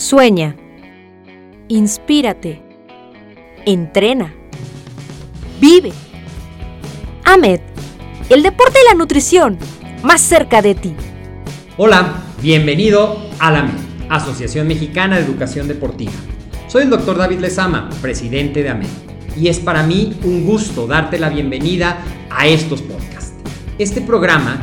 Sueña. Inspírate. Entrena. Vive. AMED, el deporte y la nutrición, más cerca de ti. Hola, bienvenido a la AMED, Asociación Mexicana de Educación Deportiva. Soy el doctor David Lezama, presidente de AMED, y es para mí un gusto darte la bienvenida a estos podcasts. Este programa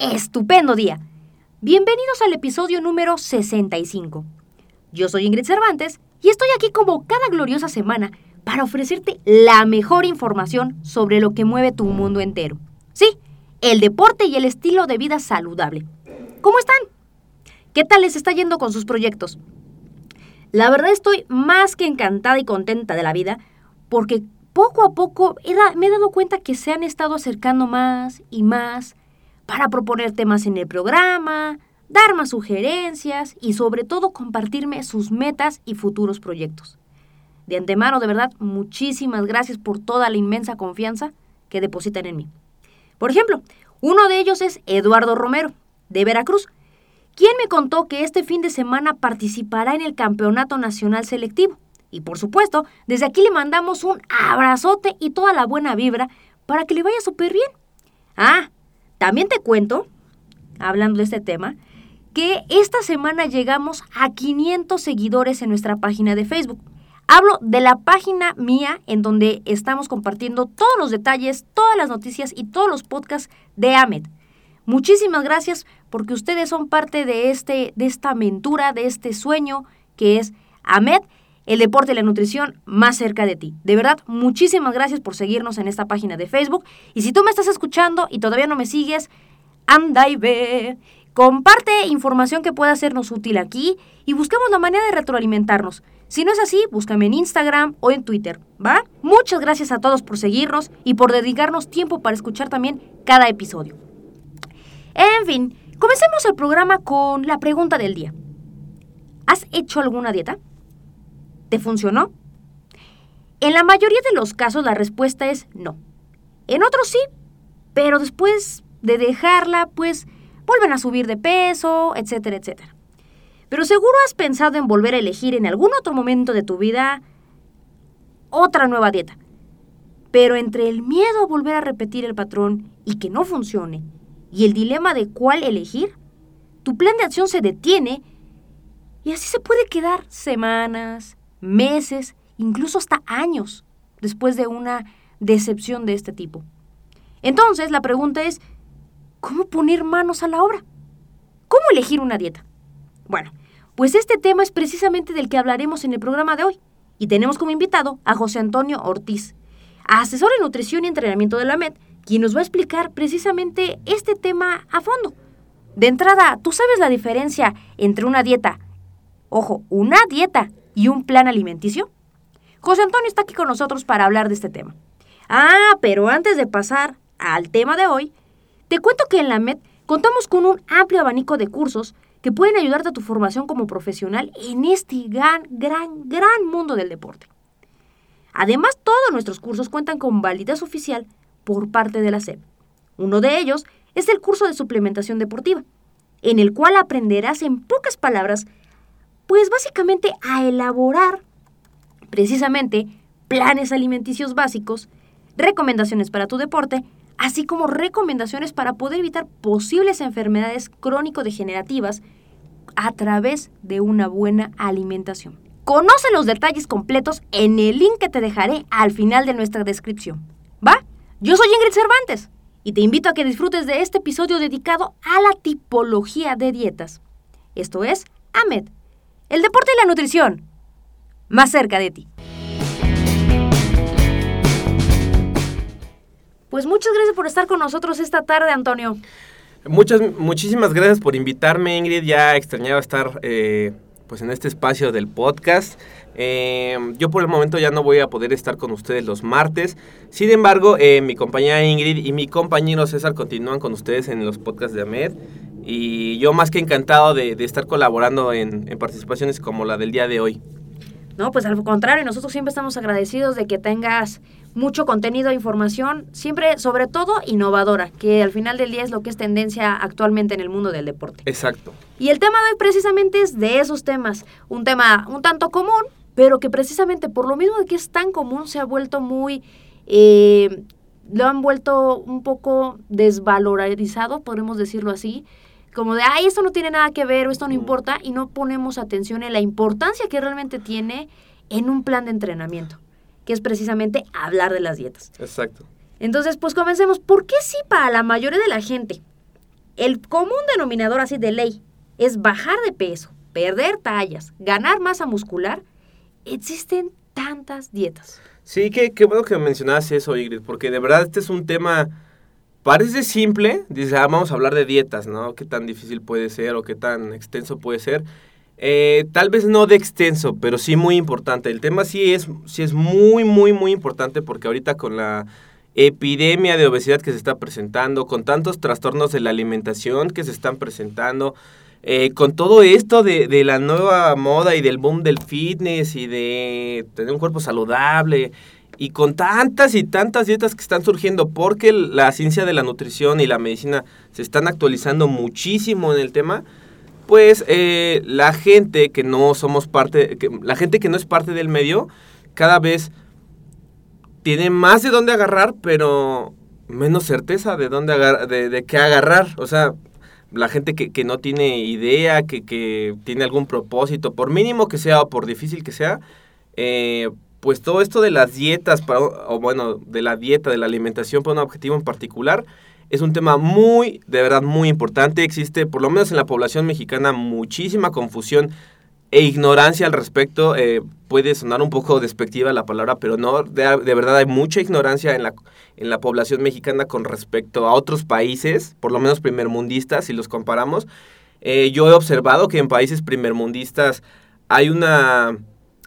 Estupendo día. Bienvenidos al episodio número 65. Yo soy Ingrid Cervantes y estoy aquí como cada gloriosa semana para ofrecerte la mejor información sobre lo que mueve tu mundo entero. Sí, el deporte y el estilo de vida saludable. ¿Cómo están? ¿Qué tal les está yendo con sus proyectos? La verdad estoy más que encantada y contenta de la vida porque poco a poco me he dado cuenta que se han estado acercando más y más para proponer temas en el programa, dar más sugerencias y sobre todo compartirme sus metas y futuros proyectos. De antemano, de verdad, muchísimas gracias por toda la inmensa confianza que depositan en mí. Por ejemplo, uno de ellos es Eduardo Romero, de Veracruz, quien me contó que este fin de semana participará en el Campeonato Nacional Selectivo. Y por supuesto, desde aquí le mandamos un abrazote y toda la buena vibra para que le vaya súper bien. Ah, también te cuento, hablando de este tema, que esta semana llegamos a 500 seguidores en nuestra página de Facebook. Hablo de la página mía en donde estamos compartiendo todos los detalles, todas las noticias y todos los podcasts de AMED. Muchísimas gracias porque ustedes son parte de, este, de esta aventura, de este sueño que es AMED, el deporte y la nutrición más cerca de ti. De verdad, muchísimas gracias por seguirnos en esta página de Facebook. Y si tú me estás escuchando y todavía no me sigues, anda y ve. Comparte información que pueda sernos útil aquí y busquemos la manera de retroalimentarnos. Si no es así, búscame en Instagram o en Twitter, ¿va? Muchas gracias a todos por seguirnos y por dedicarnos tiempo para escuchar también cada episodio. En fin, comencemos el programa con la pregunta del día. ¿Has hecho alguna dieta? ¿Te funcionó? En la mayoría de los casos la respuesta es no. En otros sí, pero después de dejarla, pues vuelven a subir de peso, etcétera, etcétera. Pero seguro has pensado en volver a elegir en algún otro momento de tu vida otra nueva dieta. Pero entre el miedo a volver a repetir el patrón y que no funcione, y el dilema de cuál elegir, tu plan de acción se detiene y así se puede quedar semanas, meses, incluso hasta años después de una decepción de este tipo. Entonces la pregunta es, ¿cómo poner manos a la obra? ¿Cómo elegir una dieta? Bueno, pues este tema es precisamente del que hablaremos en el programa de hoy. Y tenemos como invitado a José Antonio Ortiz, asesor en nutrición y entrenamiento de la MED, quien nos va a explicar precisamente este tema a fondo. De entrada, ¿tú sabes la diferencia entre una dieta, ojo, una dieta y un plan alimenticio? José Antonio está aquí con nosotros para hablar de este tema. Ah, pero antes de pasar al tema de hoy, te cuento que en la MED contamos con un amplio abanico de cursos que pueden ayudarte a tu formación como profesional en este gran, gran, gran mundo del deporte. Además, todos nuestros cursos cuentan con validez oficial por parte de la SEP. Uno de ellos es el curso de suplementación deportiva, en el cual aprenderás en pocas palabras, pues básicamente a elaborar precisamente planes alimenticios básicos, recomendaciones para tu deporte, así como recomendaciones para poder evitar posibles enfermedades crónico-degenerativas a través de una buena alimentación. Conoce los detalles completos en el link que te dejaré al final de nuestra descripción. ¿Va? Yo soy Ingrid Cervantes y te invito a que disfrutes de este episodio dedicado a la tipología de dietas. Esto es AMED, el deporte y la nutrición, más cerca de ti. Pues muchas gracias por estar con nosotros esta tarde, Antonio. Muchas, muchísimas gracias por invitarme, Ingrid. Ya extrañaba estar eh, pues en este espacio del podcast. Eh, yo por el momento ya no voy a poder estar con ustedes los martes. Sin embargo, eh, mi compañera Ingrid y mi compañero César continúan con ustedes en los podcasts de AMED. Y yo más que encantado de, estar colaborando en participaciones como la del día de hoy. No, pues al contrario, nosotros siempre estamos agradecidos de que tengas mucho contenido e información, siempre, sobre todo, innovadora, que al final del día es lo que es tendencia actualmente en el mundo del deporte. Exacto. Y el tema de hoy precisamente es de esos temas, un tema un tanto común, pero que precisamente por lo mismo de que es tan común se ha vuelto muy... Eh, lo han vuelto un poco desvalorizado, podemos decirlo así, como de, ay, esto no tiene nada que ver o esto no importa, y no ponemos atención en la importancia que realmente tiene en un plan de entrenamiento, que es precisamente hablar de las dietas. Exacto. Entonces, pues comencemos. ¿Por qué sí para la mayoría de la gente el común denominador así de ley es bajar de peso, perder tallas, ganar masa muscular? Existen tantas dietas. Sí, qué, qué bueno que mencionas eso, Ingrid, porque de verdad este es un tema Parece simple, dice, ah, vamos a hablar de dietas, ¿no? ¿Qué tan difícil puede ser o qué tan extenso puede ser? Eh, tal vez no de extenso, pero sí muy importante. El tema sí es, sí es muy, muy, muy importante porque ahorita con la epidemia de obesidad que se está presentando, con tantos trastornos de la alimentación que se están presentando, eh, con todo esto de, de, la nueva moda y del boom del fitness y de tener un cuerpo saludable y con tantas y tantas dietas que están surgiendo, porque la ciencia de la nutrición y la medicina se están actualizando muchísimo en el tema, pues eh, la gente que no somos parte, la gente que no es parte del medio, cada vez tiene más de dónde agarrar, pero menos certeza de dónde agarrar, de, qué agarrar. O sea, la gente que, que no tiene idea, que, que, tiene algún propósito, por mínimo que sea o por difícil que sea, eh, pues todo esto de las dietas, para, o bueno, de la dieta, de la alimentación para un objetivo en particular, es un tema muy, de verdad, muy importante. Existe, por lo menos en la población mexicana, muchísima confusión e ignorancia al respecto. Eh, puede sonar un poco despectiva la palabra, pero no, de, verdad hay mucha ignorancia en la, en la población mexicana con respecto a otros países, por lo menos primermundistas, si los comparamos. Eh, yo he observado que en países primermundistas hay una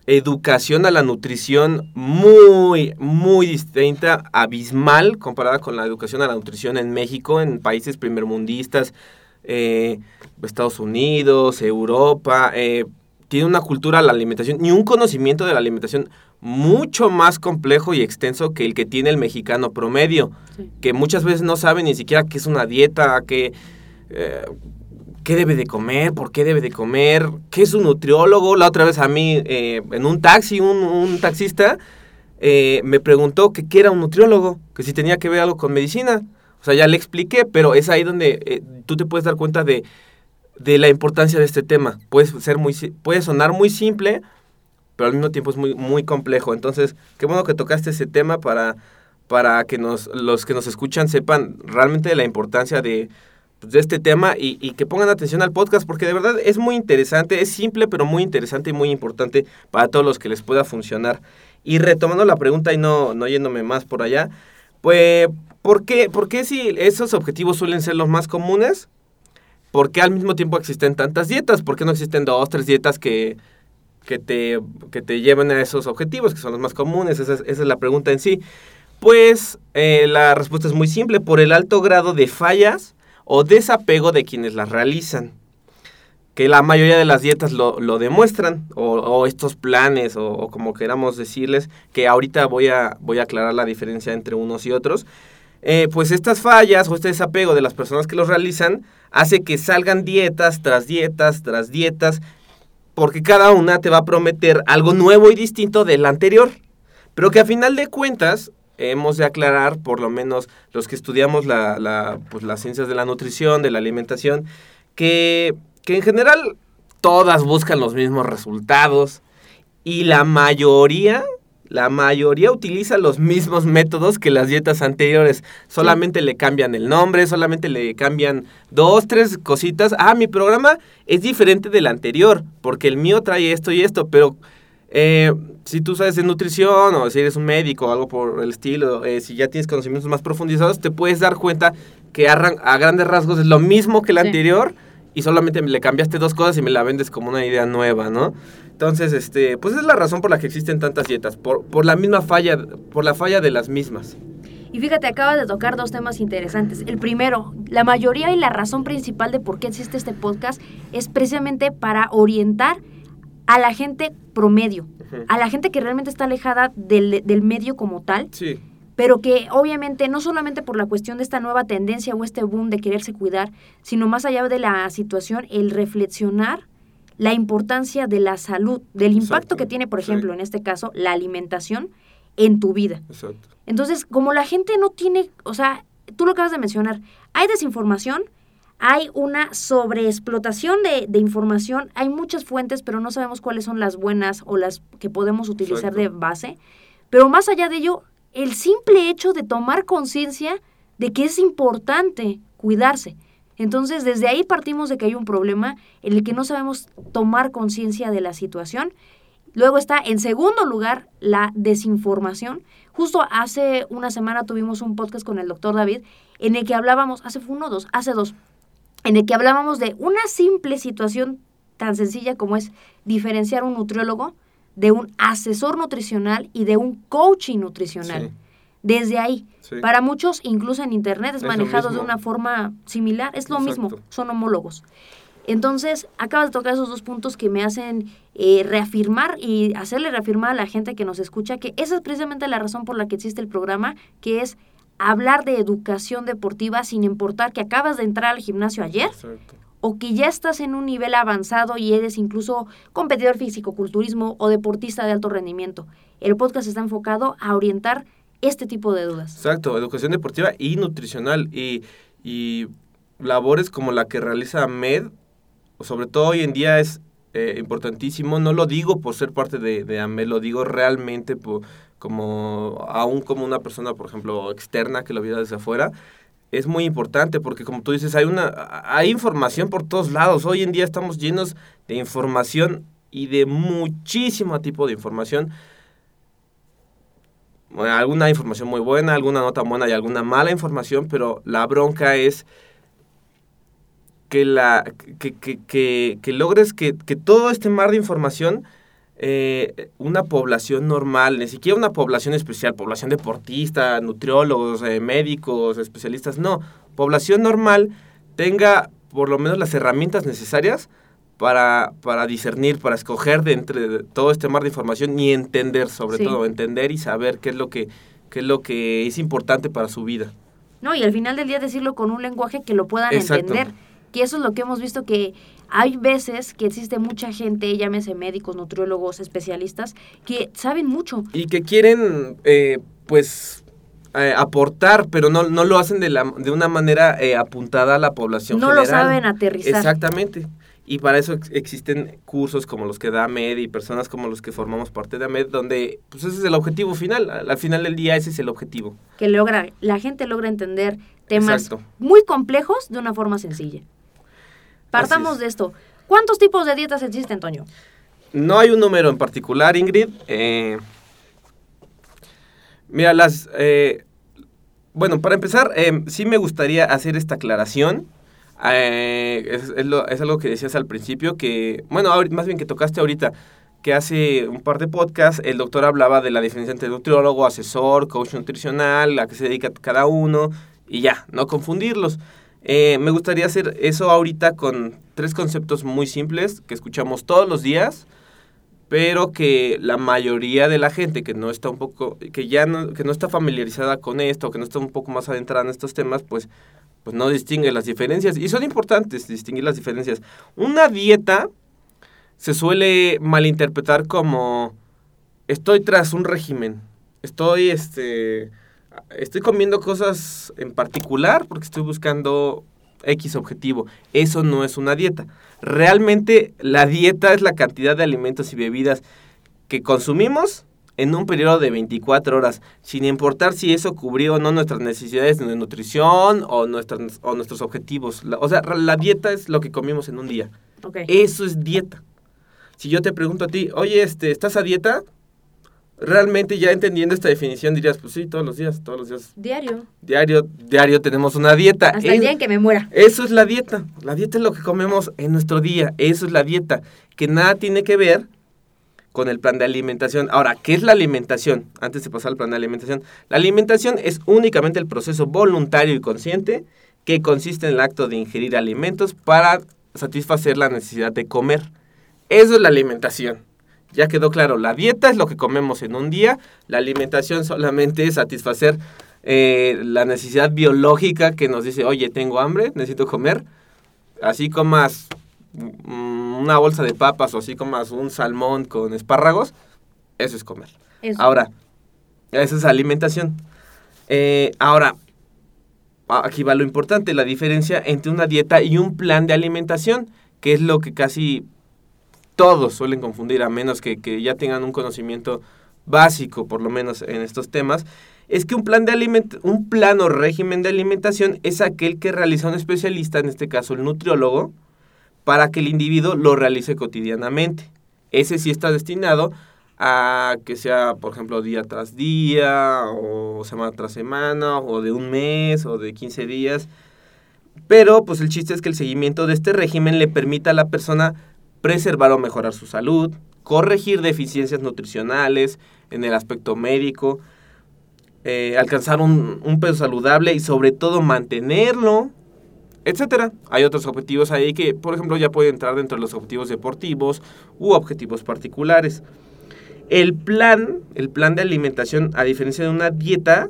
educación a la nutrición muy, muy distinta, abismal, comparada con la educación a la nutrición en México, en países primermundistas, eh, Estados Unidos, Europa. Eh, tiene una cultura a la alimentación y un conocimiento de la alimentación mucho más complejo y extenso que el que tiene el mexicano promedio, que muchas veces no sabe ni siquiera qué es una dieta, qué, eh, qué debe de comer, por qué debe de comer, qué es un nutriólogo. La otra vez a mí, eh, en un taxi, un, taxista eh, me preguntó que qué era un nutriólogo, que si tenía que ver algo con medicina. O sea, ya le expliqué, pero es ahí donde eh, tú te puedes dar cuenta de, de, la importancia de este tema. Puede, ser muy, puede sonar muy simple, pero al mismo tiempo es muy, muy complejo. Entonces, qué bueno que tocaste ese tema para, para que nos, los que nos escuchan sepan realmente la importancia de de este tema y, que pongan atención al podcast porque de verdad es muy interesante, es simple pero muy interesante y muy importante para todos los que les pueda funcionar. Y retomando la pregunta y no, no yéndome más por allá, pues, ¿por qué, ¿por qué si esos objetivos suelen ser los más comunes? ¿Por qué al mismo tiempo existen tantas dietas? ¿Por qué no existen dos, tres dietas que, que, te, que te lleven a esos objetivos, que son los más comunes? Esa es, la pregunta en sí. Pues eh, la respuesta es muy simple, por el alto grado de fallas o desapego de quienes las realizan. Que la mayoría de las dietas lo, demuestran, o, estos planes, o, como queramos decirles, que ahorita voy a, voy a aclarar la diferencia entre unos y otros. Eh, pues estas fallas o este desapego de las personas que los realizan hace que salgan dietas tras dietas tras dietas porque cada una te va a prometer algo nuevo y distinto del anterior. Pero que a final de cuentas hemos de aclarar, por lo menos los que estudiamos la, la, pues, las ciencias de la nutrición, de la alimentación, que, que en general todas buscan los mismos resultados y la mayoría la mayoría utiliza los mismos métodos que las dietas anteriores. Solamente le cambian el nombre, solamente le cambian dos, tres cositas. Ah, mi programa es diferente del anterior, porque el mío trae esto y esto, pero eh, si tú sabes de nutrición o si eres un médico o algo por el estilo, eh, si ya tienes conocimientos más profundizados, te puedes dar cuenta que a, a grandes rasgos es lo mismo que el anterior y solamente le cambiaste dos cosas y me la vendes como una idea nueva, ¿no? Entonces, este, pues es la razón por la que existen tantas dietas, por, por la misma falla, por la falla de las mismas. Y fíjate, acabas de tocar dos temas interesantes. El primero, la mayoría y la razón principal de por qué existe este podcast es precisamente para orientar a la gente promedio, a la gente que realmente está alejada del, del medio como tal. Sí pero que obviamente no solamente por la cuestión de esta nueva tendencia o este boom de quererse cuidar, sino más allá de la situación, el reflexionar la importancia de la salud, del impacto que tiene, por ejemplo, en este caso, la alimentación en tu vida. Exacto. Entonces, como la gente no tiene, o sea, tú lo acabas de mencionar, hay desinformación, hay una sobreexplotación de, de información, hay muchas fuentes, pero no sabemos cuáles son las buenas o las que podemos utilizar de base. Pero más allá de ello, el simple hecho de tomar conciencia de que es importante cuidarse. Entonces, desde ahí partimos de que hay un problema en el que no sabemos tomar conciencia de la situación. Luego está, en segundo lugar, la desinformación. Justo hace una semana tuvimos un podcast con el doctor David en el que hablábamos, hace uno, dos, hace dos, en el que hablábamos de una simple situación tan sencilla como es diferenciar un nutriólogo de un asesor nutricional y de un coaching nutricional. Desde ahí. Para muchos, incluso en Internet, es, manejado de una forma similar. Es lo mismo, son homólogos. Entonces, acabas de tocar esos dos puntos que me hacen eh, reafirmar y hacerle reafirmar a la gente que nos escucha que esa es precisamente la razón por la que existe el programa, que es hablar de educación deportiva sin importar que acabas de entrar al gimnasio ayer o que ya estás en un nivel avanzado y eres incluso competidor físico-culturismo o deportista de alto rendimiento. El podcast está enfocado a orientar este tipo de dudas. Exacto, educación deportiva y nutricional y, y labores como la que realiza MED, sobre todo hoy en día es eh, importantísimo, no lo digo por ser parte de, de AMED, lo digo realmente como aún como una persona, por ejemplo, externa que lo viera desde afuera, es muy importante porque como tú dices, hay una hay información por todos lados. Hoy en día estamos llenos de información y de muchísimo tipo de información. alguna información muy buena, alguna no tan buena y alguna mala información, pero la bronca es que, la, que, que, que, que logres que, que todo este mar de información eh, una población normal, ni siquiera una población especial, población deportista, nutriólogos, eh, médicos, especialistas, no, población normal tenga por lo menos las herramientas necesarias para, para discernir, para escoger de entre todo este mar de información y entender, sobre todo, entender y saber qué es lo que, qué es lo que es importante para su vida. No, y al final del día decirlo con un lenguaje que lo puedan entender, que eso es lo que hemos visto que hay veces que existe mucha gente, llámese médicos, nutriólogos, especialistas, que saben mucho. Y que quieren, eh, pues, eh, aportar, pero no, no lo hacen de, la, de una manera eh, apuntada a la población no general. lo saben aterrizar. Exactamente. Y para eso existen cursos como los que da AMED y personas como los que formamos parte de AMED, donde pues ese es el objetivo final. Al, final del día ese es el objetivo. Que logra, la gente logra entender temas muy complejos de una forma sencilla. Partamos de esto. ¿Cuántos tipos de dietas existen, Toño? No hay un número en particular, Ingrid. Eh, mira, las... Eh, bueno, para empezar, eh, sí me gustaría hacer esta aclaración. Es, es, algo que decías al principio, que, bueno, más bien que tocaste ahorita, que hace un par de podcasts el doctor hablaba de la diferencia entre nutriólogo, asesor, coach nutricional, a qué se dedica cada uno, y ya, no confundirlos. Eh, me gustaría hacer eso ahorita con tres conceptos muy simples que escuchamos todos los días, pero que la mayoría de la gente que no está un poco, que ya no, que no está familiarizada con esto, que no está un poco más adentrada en estos temas, pues, pues no distingue las diferencias. Y son importantes distinguir las diferencias. Una dieta se suele malinterpretar como estoy tras un régimen, estoy este estoy comiendo cosas en particular porque estoy buscando X objetivo. Eso no es una dieta. Realmente la dieta es la cantidad de alimentos y bebidas que consumimos en un periodo de 24 horas, sin importar si eso cubrió o no nuestras necesidades de nutrición o, nuestras, o nuestros objetivos. o sea, la dieta es lo que comimos en un día. Eso es dieta. Si yo te pregunto a ti, oye, este, ¿estás a dieta? Realmente ya entendiendo esta definición dirías, pues sí, todos los días, todos los días. Diario. Diario, diario tenemos una dieta. Hasta el día en que me muera. Eso es la dieta. La dieta es lo que comemos en nuestro día. Eso es la dieta. Que nada tiene que ver con el plan de alimentación. Ahora, ¿qué es la alimentación? Antes de pasar al plan de alimentación. La alimentación es únicamente el proceso voluntario y consciente que consiste en el acto de ingerir alimentos para satisfacer la necesidad de comer. Eso es la alimentación. Ya quedó claro, la dieta es lo que comemos en un día, la alimentación solamente es satisfacer eh, la necesidad biológica que nos dice, oye, tengo hambre, necesito comer. Así comas Mm, una bolsa de papas o así como un salmón con espárragos, eso es comer. Ahora, esa es alimentación. Eh, ahora, aquí va lo importante, la diferencia entre una dieta y un plan de alimentación, que es lo que casi todos suelen confundir, a menos que, que ya tengan un conocimiento básico, por lo menos en estos temas, es que un plan, de un plan o régimen de alimentación es aquel que realiza un especialista, en este caso el nutriólogo, para que el individuo lo realice cotidianamente. Ese sí está destinado a que sea, por ejemplo, día tras día, o semana tras semana, o de un mes, o de 15 días. Pero, pues el chiste es que el seguimiento de este régimen le permita a la persona preservar o mejorar su salud, corregir deficiencias nutricionales en el aspecto médico, eh, alcanzar un, peso saludable y sobre todo mantenerlo etcétera. Hay otros objetivos ahí que, por ejemplo, ya pueden entrar dentro de los objetivos deportivos u objetivos particulares. El plan, el plan de alimentación, a diferencia de una dieta,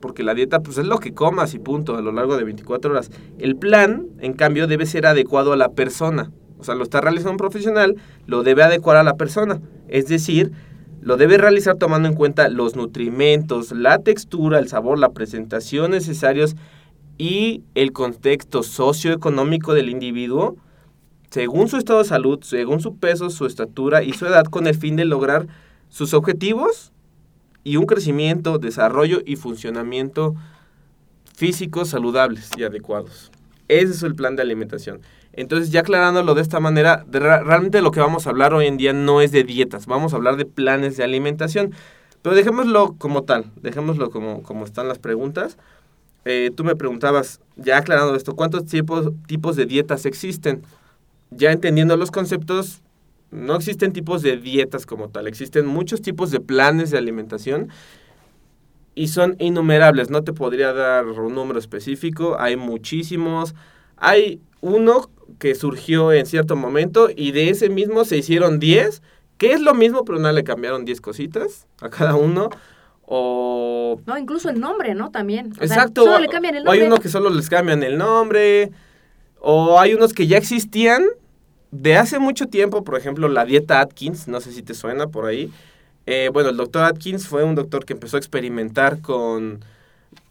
porque la dieta pues es lo que comas y punto a lo largo de 24 horas. El plan, en cambio, debe ser adecuado a la persona. O sea, lo está realizando un profesional, lo debe adecuar a la persona. Es decir, lo debe realizar tomando en cuenta los nutrimentos, la textura, el sabor, la presentación necesarios y el contexto socioeconómico del individuo según su estado de salud, según su peso, su estatura y su edad con el fin de lograr sus objetivos y un crecimiento, desarrollo y funcionamiento físicos saludables y adecuados. Ese es el plan de alimentación. Entonces, ya aclarándolo de esta manera, realmente lo que vamos a hablar hoy en día no es de dietas, vamos a hablar de planes de alimentación. Pero dejémoslo como tal, dejémoslo como, como están las preguntas. Eh, tú me preguntabas, ya aclarando esto, ¿cuántos tipos, tipos de dietas existen? Ya entendiendo los conceptos, no existen tipos de dietas como tal, existen muchos tipos de planes de alimentación y son innumerables, no te podría dar un número específico, hay muchísimos, hay uno que surgió en cierto momento y de ese mismo se hicieron 10, que es lo mismo, pero no le cambiaron 10 cositas a cada uno. O... No, incluso el nombre, ¿no? También. Exacto. solo le cambian el nombre. O hay unos que solo les cambian el nombre. O hay unos que ya existían de hace mucho tiempo. Por ejemplo, la dieta Atkins. No sé si te suena por ahí. Eh, bueno, el doctor Atkins fue un doctor que empezó a experimentar con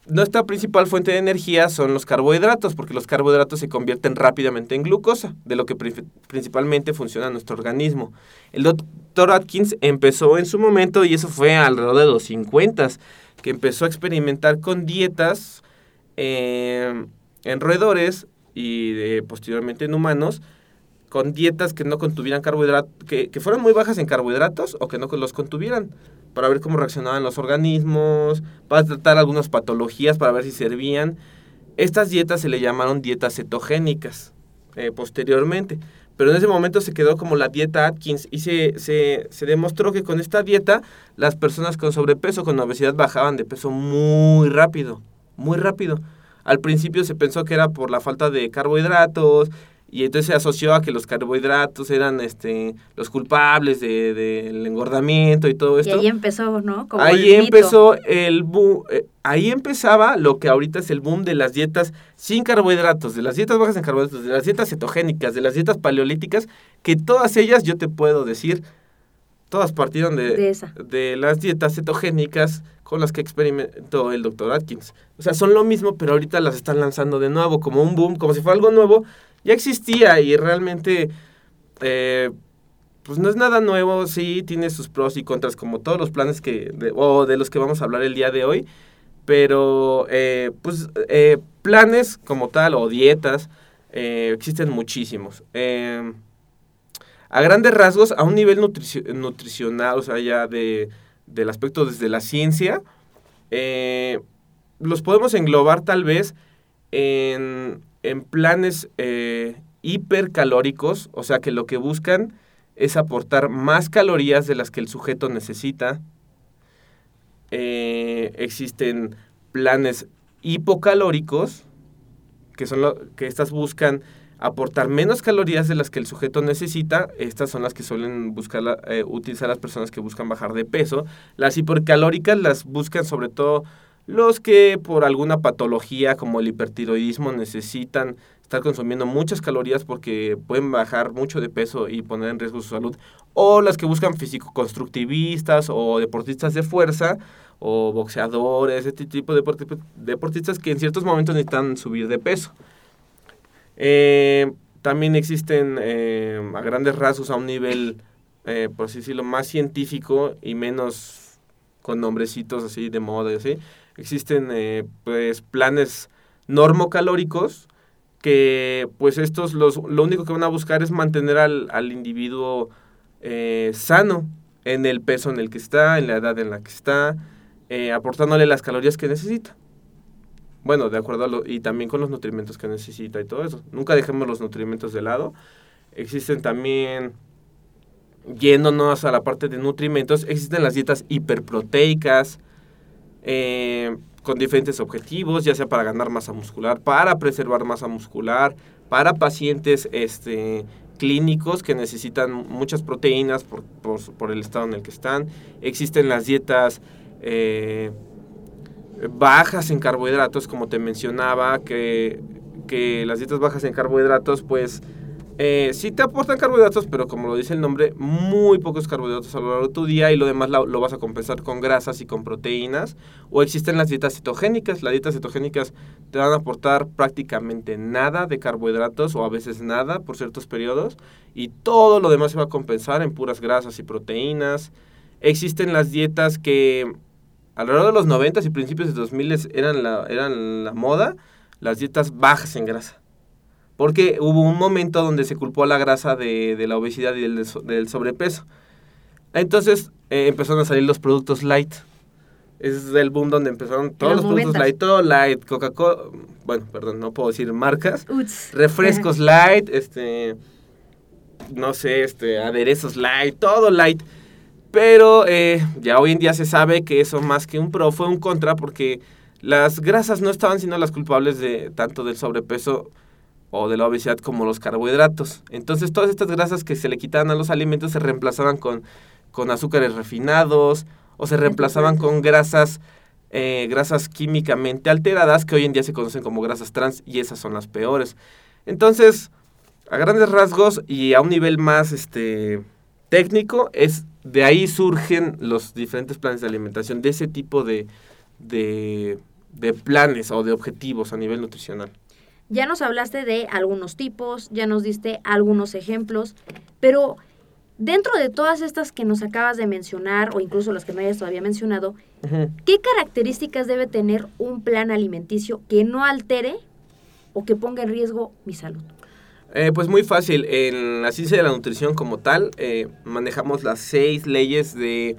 nuestra principal fuente de energía son los carbohidratos, porque los carbohidratos se convierten rápidamente en glucosa, de lo que principalmente funciona nuestro organismo. El doctor Atkins empezó en su momento, y eso fue alrededor de los 50, que empezó a experimentar con dietas eh, en roedores y posteriormente en humanos, con dietas que no contuvieran carbohidratos, que, que fueran muy bajas en carbohidratos o que no los contuvieran para ver cómo reaccionaban los organismos, para tratar algunas patologías, para ver si servían. Estas dietas se le llamaron dietas cetogénicas eh, posteriormente, pero en ese momento se quedó como la dieta Atkins y se, se, se demostró que con esta dieta las personas con sobrepeso, con obesidad bajaban de peso muy rápido, muy rápido. Al principio se pensó que era por la falta de carbohidratos, y entonces se asoció a que los carbohidratos eran este los culpables del de, engordamiento y todo esto. Y ahí empezó, ¿no? ahí empezó el boom, eh, ahí empezaba lo que ahorita es el boom de las dietas sin carbohidratos, de las dietas bajas en carbohidratos, de las dietas cetogénicas, de las dietas paleolíticas, que todas ellas yo te puedo decir, todas partieron de, De de las dietas cetogénicas con las que experimentó el doctor Atkins. O sea, son lo mismo, pero ahorita las están lanzando de nuevo, como un boom, como si fuera algo nuevo. Ya existía y realmente, eh, pues no es nada nuevo, sí, tiene sus pros y contras, como todos los planes que, de, o de los que vamos a hablar el día de hoy. Pero, eh, pues, eh, planes como tal, o dietas, existen muchísimos. Eh, a grandes rasgos, a un nivel nutrici- nutricional, o sea, ya de, del aspecto desde la ciencia, los podemos englobar tal vez en, en planes eh, hipercalóricos, o sea, que lo que buscan es aportar más calorías de las que el sujeto necesita. Eh, existen planes hipocalóricos, que son lo, que estas buscan aportar menos calorías de las que el sujeto necesita. Estas son las que suelen buscar eh, utilizar las personas que buscan bajar de peso. Las hipercalóricas las buscan sobre todo los que por alguna patología como el hipertiroidismo necesitan estar consumiendo muchas calorías porque pueden bajar mucho de peso y poner en riesgo su salud. O las que buscan físico-constructivistas o deportistas de fuerza o boxeadores, este tipo de deporti- deportistas que en ciertos momentos necesitan subir de peso. Eh, también existen eh, a grandes rasgos a un nivel, eh, por así decirlo, más científico y menos con nombrecitos así de moda y así. Existen eh, pues planes normocalóricos que pues estos los, lo único que van a buscar es mantener al, al individuo eh, sano en el peso en el que está, en la edad en la que está, eh, aportándole las calorías que necesita. Bueno, de acuerdo a lo, y también con los nutrimentos que necesita y todo eso. Nunca dejemos los nutrimentos de lado. Existen también, yéndonos a la parte de nutrimentos, existen las dietas hiperproteicas, eh, con diferentes objetivos, ya sea para ganar masa muscular, para preservar masa muscular, para pacientes este, clínicos que necesitan muchas proteínas por, por, el estado en el que están. Existen las dietas eh, bajas en carbohidratos, como te mencionaba, que, que las dietas bajas en carbohidratos, pues eh, sí te aportan carbohidratos, pero como lo dice el nombre, muy pocos carbohidratos a lo largo de tu día y lo demás lo, lo vas a compensar con grasas y con proteínas. O existen las dietas cetogénicas. Las dietas cetogénicas te van a aportar prácticamente nada de carbohidratos o a veces nada por ciertos periodos y todo lo demás se va a compensar en puras grasas y proteínas. Existen las dietas que alrededor de los 90 y principios de 2000 eran la, eran la moda, las dietas bajas en grasa. Porque hubo un momento donde se culpó a la grasa de, de la obesidad y del, del sobrepeso. Entonces eh, empezaron a salir los productos light. Es el boom donde empezaron todos los, los productos 90s. light, todo light, Coca-Cola, bueno, perdón, no puedo decir marcas, Uts. refrescos light, este, no sé, este, aderezos light, todo light. Pero eh, ya hoy en día se sabe que eso más que un pro fue un contra porque las grasas no estaban siendo las culpables de tanto del sobrepeso o de la obesidad como los carbohidratos. Entonces todas estas grasas que se le quitaban a los alimentos se reemplazaban con, con azúcares refinados o se reemplazaban con grasas, eh, grasas químicamente alteradas que hoy en día se conocen como grasas trans y esas son las peores. Entonces, a grandes rasgos y a un nivel más este, técnico, es de ahí surgen los diferentes planes de alimentación, de ese tipo de, de, de planes o de objetivos a nivel nutricional. Ya nos hablaste de algunos tipos, ya nos diste algunos ejemplos, pero dentro de todas estas que nos acabas de mencionar, o incluso las que no hayas todavía mencionado, ¿qué características debe tener un plan alimenticio que no altere o que ponga en riesgo mi salud? Eh, pues muy fácil. En la ciencia de la nutrición como tal, eh, manejamos las seis leyes de...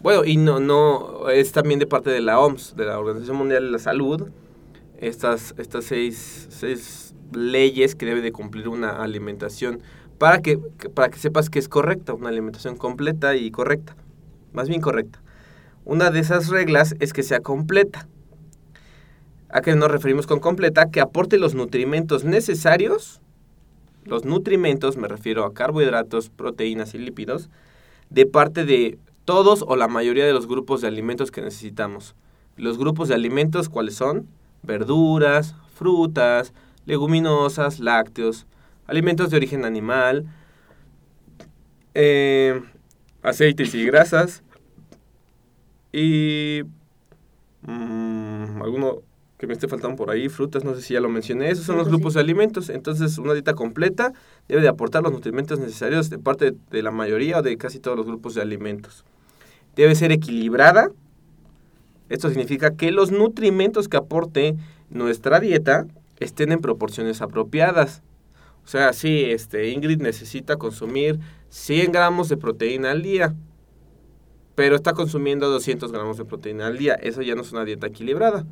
Bueno, y no, no, es también de parte de la OMS, de la Organización Mundial de la Salud, estas, estas seis, seis leyes que debe de cumplir una alimentación para que, para que sepas que es correcta, una alimentación completa y correcta, más bien correcta. Una de esas reglas es que sea completa. ¿A qué nos referimos con completa? Que aporte los nutrimentos necesarios los nutrimentos, me refiero a carbohidratos, proteínas y lípidos, de parte de todos o la mayoría de los grupos de alimentos que necesitamos. Los grupos de alimentos, ¿cuáles son? Verduras, frutas, leguminosas, lácteos, alimentos de origen animal, eh, aceites y grasas. Y mm, alguno que me esté faltando por ahí, frutas, no sé si ya lo mencioné. Esos son los grupos de alimentos. Entonces, una dieta completa debe de aportar los nutrimentos necesarios de parte de la mayoría o de casi todos los grupos de alimentos. Debe ser equilibrada. Esto significa que los nutrimentos que aporte nuestra dieta estén en proporciones apropiadas. O sea, sí, este, Ingrid necesita consumir 100 gramos de proteína al día, pero está consumiendo 200 gramos de proteína al día. Eso ya no es una dieta equilibrada.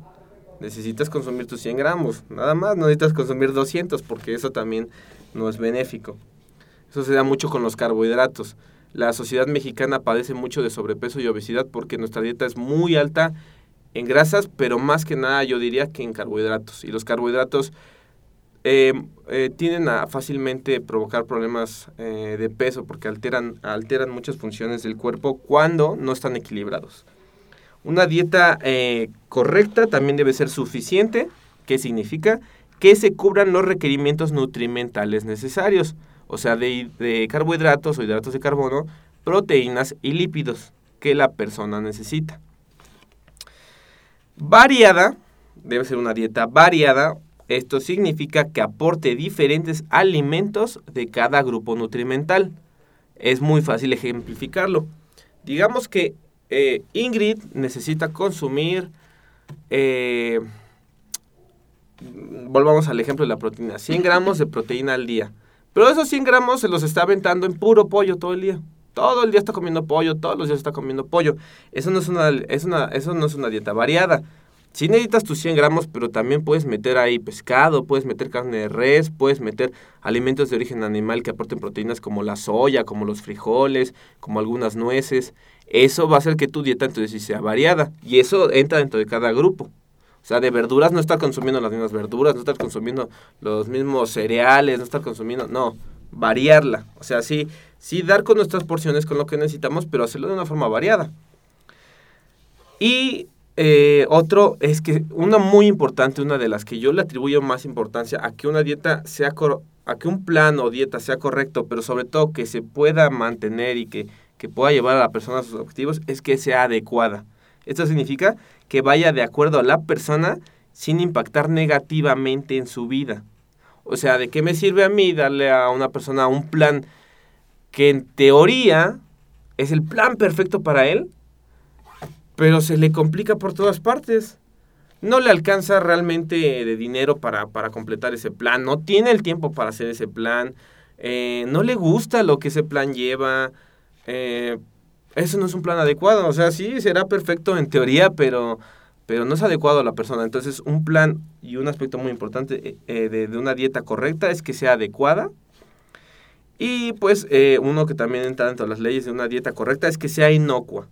Necesitas consumir tus 100 gramos, nada más, no necesitas consumir 200 porque eso también no es benéfico. Eso se da mucho con los carbohidratos. La sociedad mexicana padece mucho de sobrepeso y obesidad porque nuestra dieta es muy alta en grasas, pero más que nada yo diría que en carbohidratos. Y los carbohidratos eh, eh, tienden a fácilmente provocar problemas eh, de peso porque alteran, alteran muchas funciones del cuerpo cuando no están equilibrados. Una dieta correcta también debe ser suficiente, ¿qué significa? Que se cubran los requerimientos nutrimentales necesarios, o sea, de, de carbohidratos o hidratos de carbono, proteínas y lípidos que la persona necesita. Variada, debe ser una dieta variada, esto significa que aporte diferentes alimentos de cada grupo nutrimental. Es muy fácil ejemplificarlo. Digamos que eh, Ingrid necesita consumir, eh, volvamos al ejemplo de la proteína, 100 gramos de proteína al día. Pero esos 100 gramos se los está aventando en puro pollo todo el día. Todo el día está comiendo pollo, todos los días está comiendo pollo. Eso no es una, es una, eso no es una dieta variada. Si necesitas tus 100 gramos, pero también puedes meter ahí pescado, puedes meter carne de res, puedes meter alimentos de origen animal que aporten proteínas como la soya, como los frijoles, como algunas nueces. Eso va a hacer que tu dieta entonces sea variada. Y eso entra dentro de cada grupo. O sea, de verduras no estar consumiendo las mismas verduras, no estar consumiendo los mismos cereales, no estar consumiendo, no, variarla. O sea, sí, sí dar con nuestras porciones con lo que necesitamos, pero hacerlo de una forma variada. Y eh, otro es que una muy importante, una de las que yo le atribuyo más importancia a que una dieta sea, a que un plan o dieta sea correcto, pero sobre todo que se pueda mantener y que, que pueda llevar a la persona a sus objetivos, es que sea adecuada. Esto significa que vaya de acuerdo a la persona sin impactar negativamente en su vida. O sea, ¿de qué me sirve a mí darle a una persona un plan que en teoría es el plan perfecto para él, pero se le complica por todas partes. No le alcanza realmente de dinero para, completar ese plan, no tiene el tiempo para hacer ese plan, eh, no le gusta lo que ese plan lleva. Eh, eso no es un plan adecuado, o sea, sí, será perfecto en teoría, pero, pero no es adecuado a la persona. Entonces, un plan y un aspecto muy importante eh, de, de, una dieta correcta es que sea adecuada. Y pues uno que también entra dentro de las leyes de una dieta correcta es que sea inocua.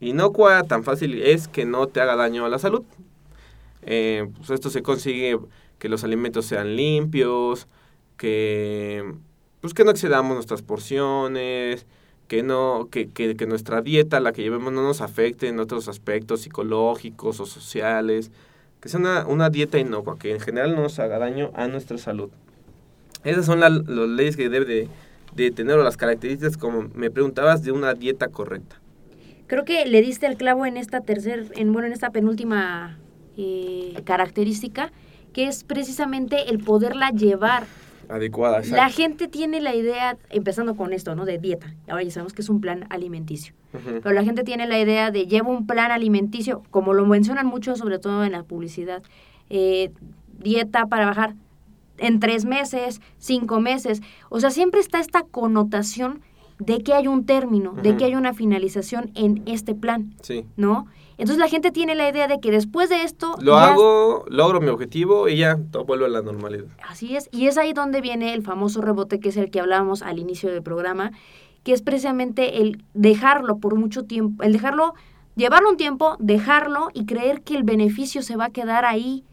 Inocua, tan fácil es que no te haga daño a la salud. Eh, pues esto se consigue que los alimentos sean limpios, que pues que no excedamos nuestras porciones, que no que, que, que, nuestra dieta, la que llevemos, no nos afecte en otros aspectos psicológicos o sociales, que sea una, una dieta inocua, que en general no nos haga daño a nuestra salud. Esas son las leyes que debe de, tener o las características, como me preguntabas, de una dieta correcta. Creo que le diste el clavo en esta en bueno, en esta penúltima eh, característica, que es precisamente el poderla llevar. Adecuada. La gente tiene la idea, empezando con esto, ¿no? De dieta. Ahora ya sabemos que es un plan alimenticio. Pero la gente tiene la idea de llevo un plan alimenticio, como lo mencionan mucho, sobre todo en la publicidad. Eh, dieta para bajar en tres meses, cinco meses. O sea, siempre está esta connotación de que hay un término, de que hay una finalización en este plan. Sí. ¿No? Entonces la gente tiene la idea de que después de esto... Lo hago, logro mi objetivo y ya todo vuelve a la normalidad. Así es. Y es ahí donde viene el famoso rebote que es el que hablábamos al inicio del programa, que es precisamente el dejarlo por mucho tiempo, el dejarlo, llevarlo un tiempo, dejarlo y creer que el beneficio se va a quedar ahí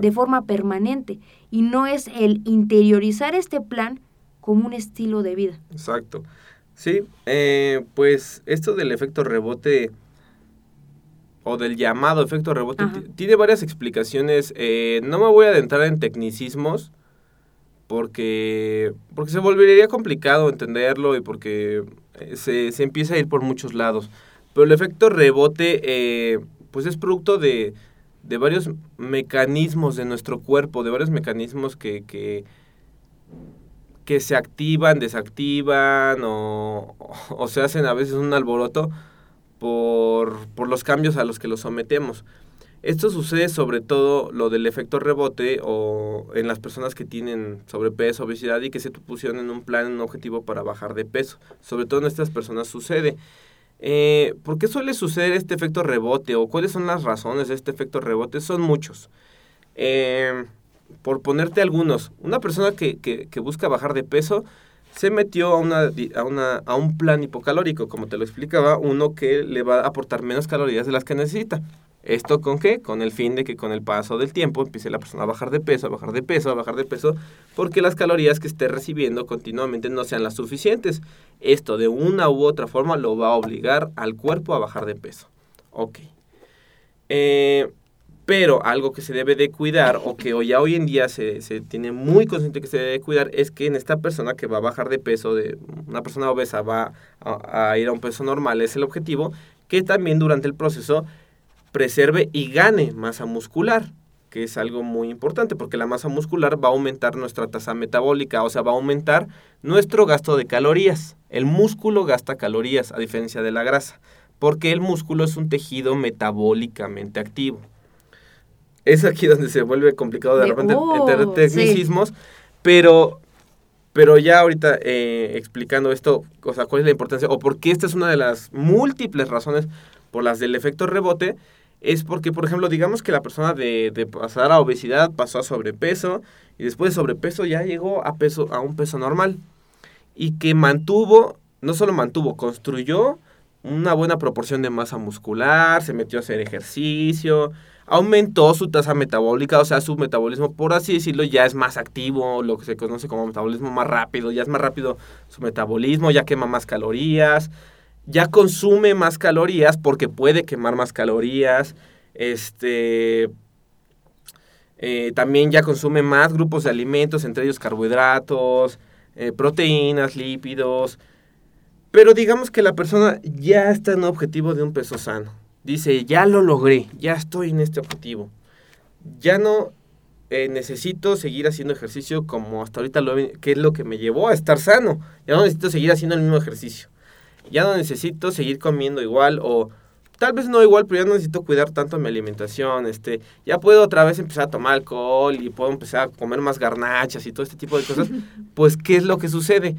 de forma permanente. Y no es el interiorizar este plan como un estilo de vida. Exacto. Sí, eh, pues esto del efecto rebote o del llamado efecto rebote tiene varias explicaciones. Eh, no me voy a adentrar en tecnicismos porque, porque se volvería complicado entenderlo y porque eh, se, se empieza a ir por muchos lados. Pero el efecto rebote, eh, pues es producto de, de varios mecanismos de nuestro cuerpo, de varios mecanismos que, que, que se activan, desactivan o, o, se hacen a veces un alboroto por, por los cambios a los que los sometemos. Esto sucede sobre todo lo del efecto rebote o en las personas que tienen sobrepeso, obesidad y que se pusieron en un plan, en un objetivo para bajar de peso. Sobre todo en estas personas sucede. Eh, ¿Por qué suele suceder este efecto rebote o cuáles son las razones de este efecto rebote? Son muchos. Eh, por ponerte algunos, una persona que, que, que, busca bajar de peso se metió a, una, a, una, a un plan hipocalórico, como te lo explicaba, uno que le va a aportar menos calorías de las que necesita. ¿Esto con qué? Con el fin de que con el paso del tiempo empiece la persona a bajar de peso, a bajar de peso, a bajar de peso, porque las calorías que esté recibiendo continuamente no sean las suficientes. Esto de una u otra forma lo va a obligar al cuerpo a bajar de peso. Ok. Eh, pero algo que se debe de cuidar o que ya hoy en día se, se, tiene muy consciente que se debe de cuidar es que en esta persona que va a bajar de peso, de una persona obesa va a, a ir a un peso normal, es el objetivo, que también durante el proceso preserve y gane masa muscular, que es algo muy importante porque la masa muscular va a aumentar nuestra tasa metabólica, o sea, va a aumentar nuestro gasto de calorías. El músculo gasta calorías a diferencia de la grasa, porque el músculo es un tejido metabólicamente activo. Es aquí donde se vuelve complicado de, de repente oh, entre tecnicismos, sí. pero pero ya ahorita eh, explicando esto, o sea, cuál es la importancia o por qué esta es una de las múltiples razones por las del efecto rebote, es porque, por ejemplo, digamos que la persona de, de, pasar a obesidad pasó a sobrepeso y después de sobrepeso ya llegó a, peso, a un peso normal y que mantuvo, no solo mantuvo, construyó una buena proporción de masa muscular, se metió a hacer ejercicio, aumentó su tasa metabólica, o sea, su metabolismo, por así decirlo, ya es más activo, lo que se conoce como metabolismo más rápido, ya es más rápido su metabolismo, ya quema más calorías, ya consume más calorías porque puede quemar más calorías. Este. Eh, también ya consume más grupos de alimentos, entre ellos carbohidratos, eh, proteínas, lípidos. Pero digamos que la persona ya está en objetivo de un peso sano. Dice, ya lo logré, ya estoy en este objetivo. Ya no eh, necesito seguir haciendo ejercicio como hasta ahorita, lo, que es lo que me llevó a estar sano. Ya no necesito seguir haciendo el mismo ejercicio ya no necesito seguir comiendo igual o tal vez no igual, pero ya no necesito cuidar tanto mi alimentación, este, ya puedo otra vez empezar a tomar alcohol y puedo empezar a comer más garnachas y todo este tipo de cosas, pues ¿qué es lo que sucede?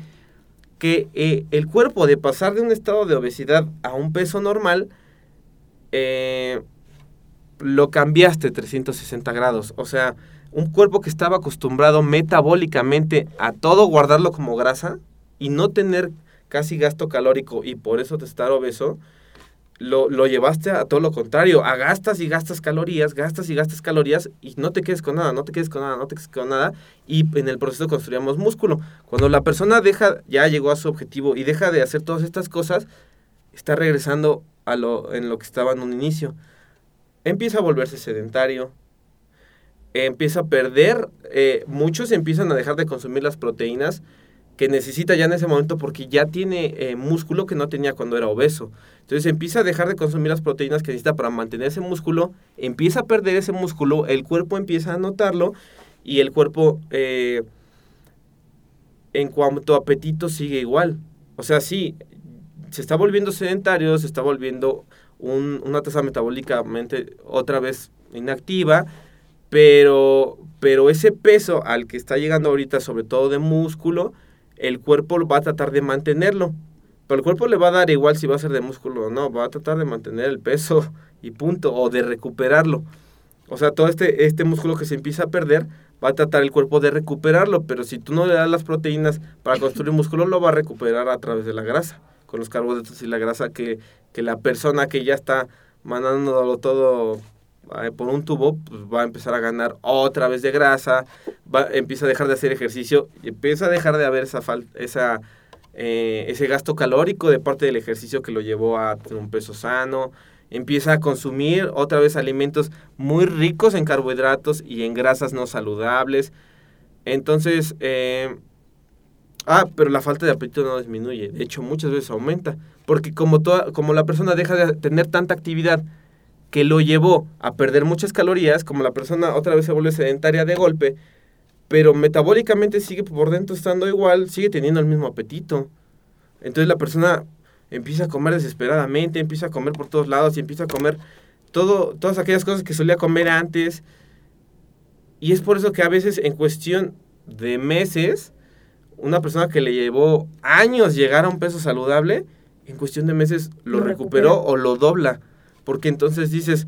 Que eh, el cuerpo de pasar de un estado de obesidad a un peso normal, eh, lo cambiaste 360 grados, o sea, un cuerpo que estaba acostumbrado metabólicamente a todo guardarlo como grasa y no tener casi gasto calórico y por eso te estar obeso, lo, lo, llevaste a todo lo contrario, a gastas y gastas calorías, gastas y gastas calorías y no te quedes con nada, no te quedes con nada, no te quedes con nada y en el proceso construíamos músculo. Cuando la persona deja, ya llegó a su objetivo y deja de hacer todas estas cosas, está regresando a lo, en lo que estaba en un inicio. Empieza a volverse sedentario, empieza a perder, eh, muchos empiezan a dejar de consumir las proteínas, que necesita ya en ese momento porque ya tiene eh, músculo que no tenía cuando era obeso. Entonces empieza a dejar de consumir las proteínas que necesita para mantener ese músculo, empieza a perder ese músculo, el cuerpo empieza a notarlo y el cuerpo eh, en cuanto a apetito sigue igual. O sea, sí, se está volviendo sedentario, se está volviendo un, una tasa metabólicamente otra vez inactiva, pero, pero ese peso al que está llegando ahorita, sobre todo de músculo, el cuerpo va a tratar de mantenerlo. Pero el cuerpo le va a dar igual si va a ser de músculo o no, va a tratar de mantener el peso y punto, o de recuperarlo. O sea, todo este, este músculo que se empieza a perder, va a tratar el cuerpo de recuperarlo, pero si tú no le das las proteínas para construir músculo, lo va a recuperar a través de la grasa, con los carbohidratos y la grasa que, que la persona que ya está mandándolo todo por un tubo, pues va a empezar a ganar otra vez de grasa, va, empieza a dejar de hacer ejercicio y empieza a dejar de haber esa, esa eh, ese gasto calórico de parte del ejercicio que lo llevó a tener un peso sano, empieza a consumir otra vez alimentos muy ricos en carbohidratos y en grasas no saludables. Entonces, eh, ah, pero la falta de apetito no disminuye, de hecho muchas veces aumenta, porque como, toda, como la persona deja de tener tanta actividad que lo llevó a perder muchas calorías, como la persona otra vez se vuelve sedentaria de golpe, pero metabólicamente sigue por dentro estando igual, sigue teniendo el mismo apetito. Entonces la persona empieza a comer desesperadamente, empieza a comer por todos lados y empieza a comer todo, todas aquellas cosas que solía comer antes. Y es por eso que a veces en cuestión de meses, una persona que le llevó años llegar a un peso saludable, en cuestión de meses lo, Lo recuperó recupera. o lo dobla. Porque entonces dices,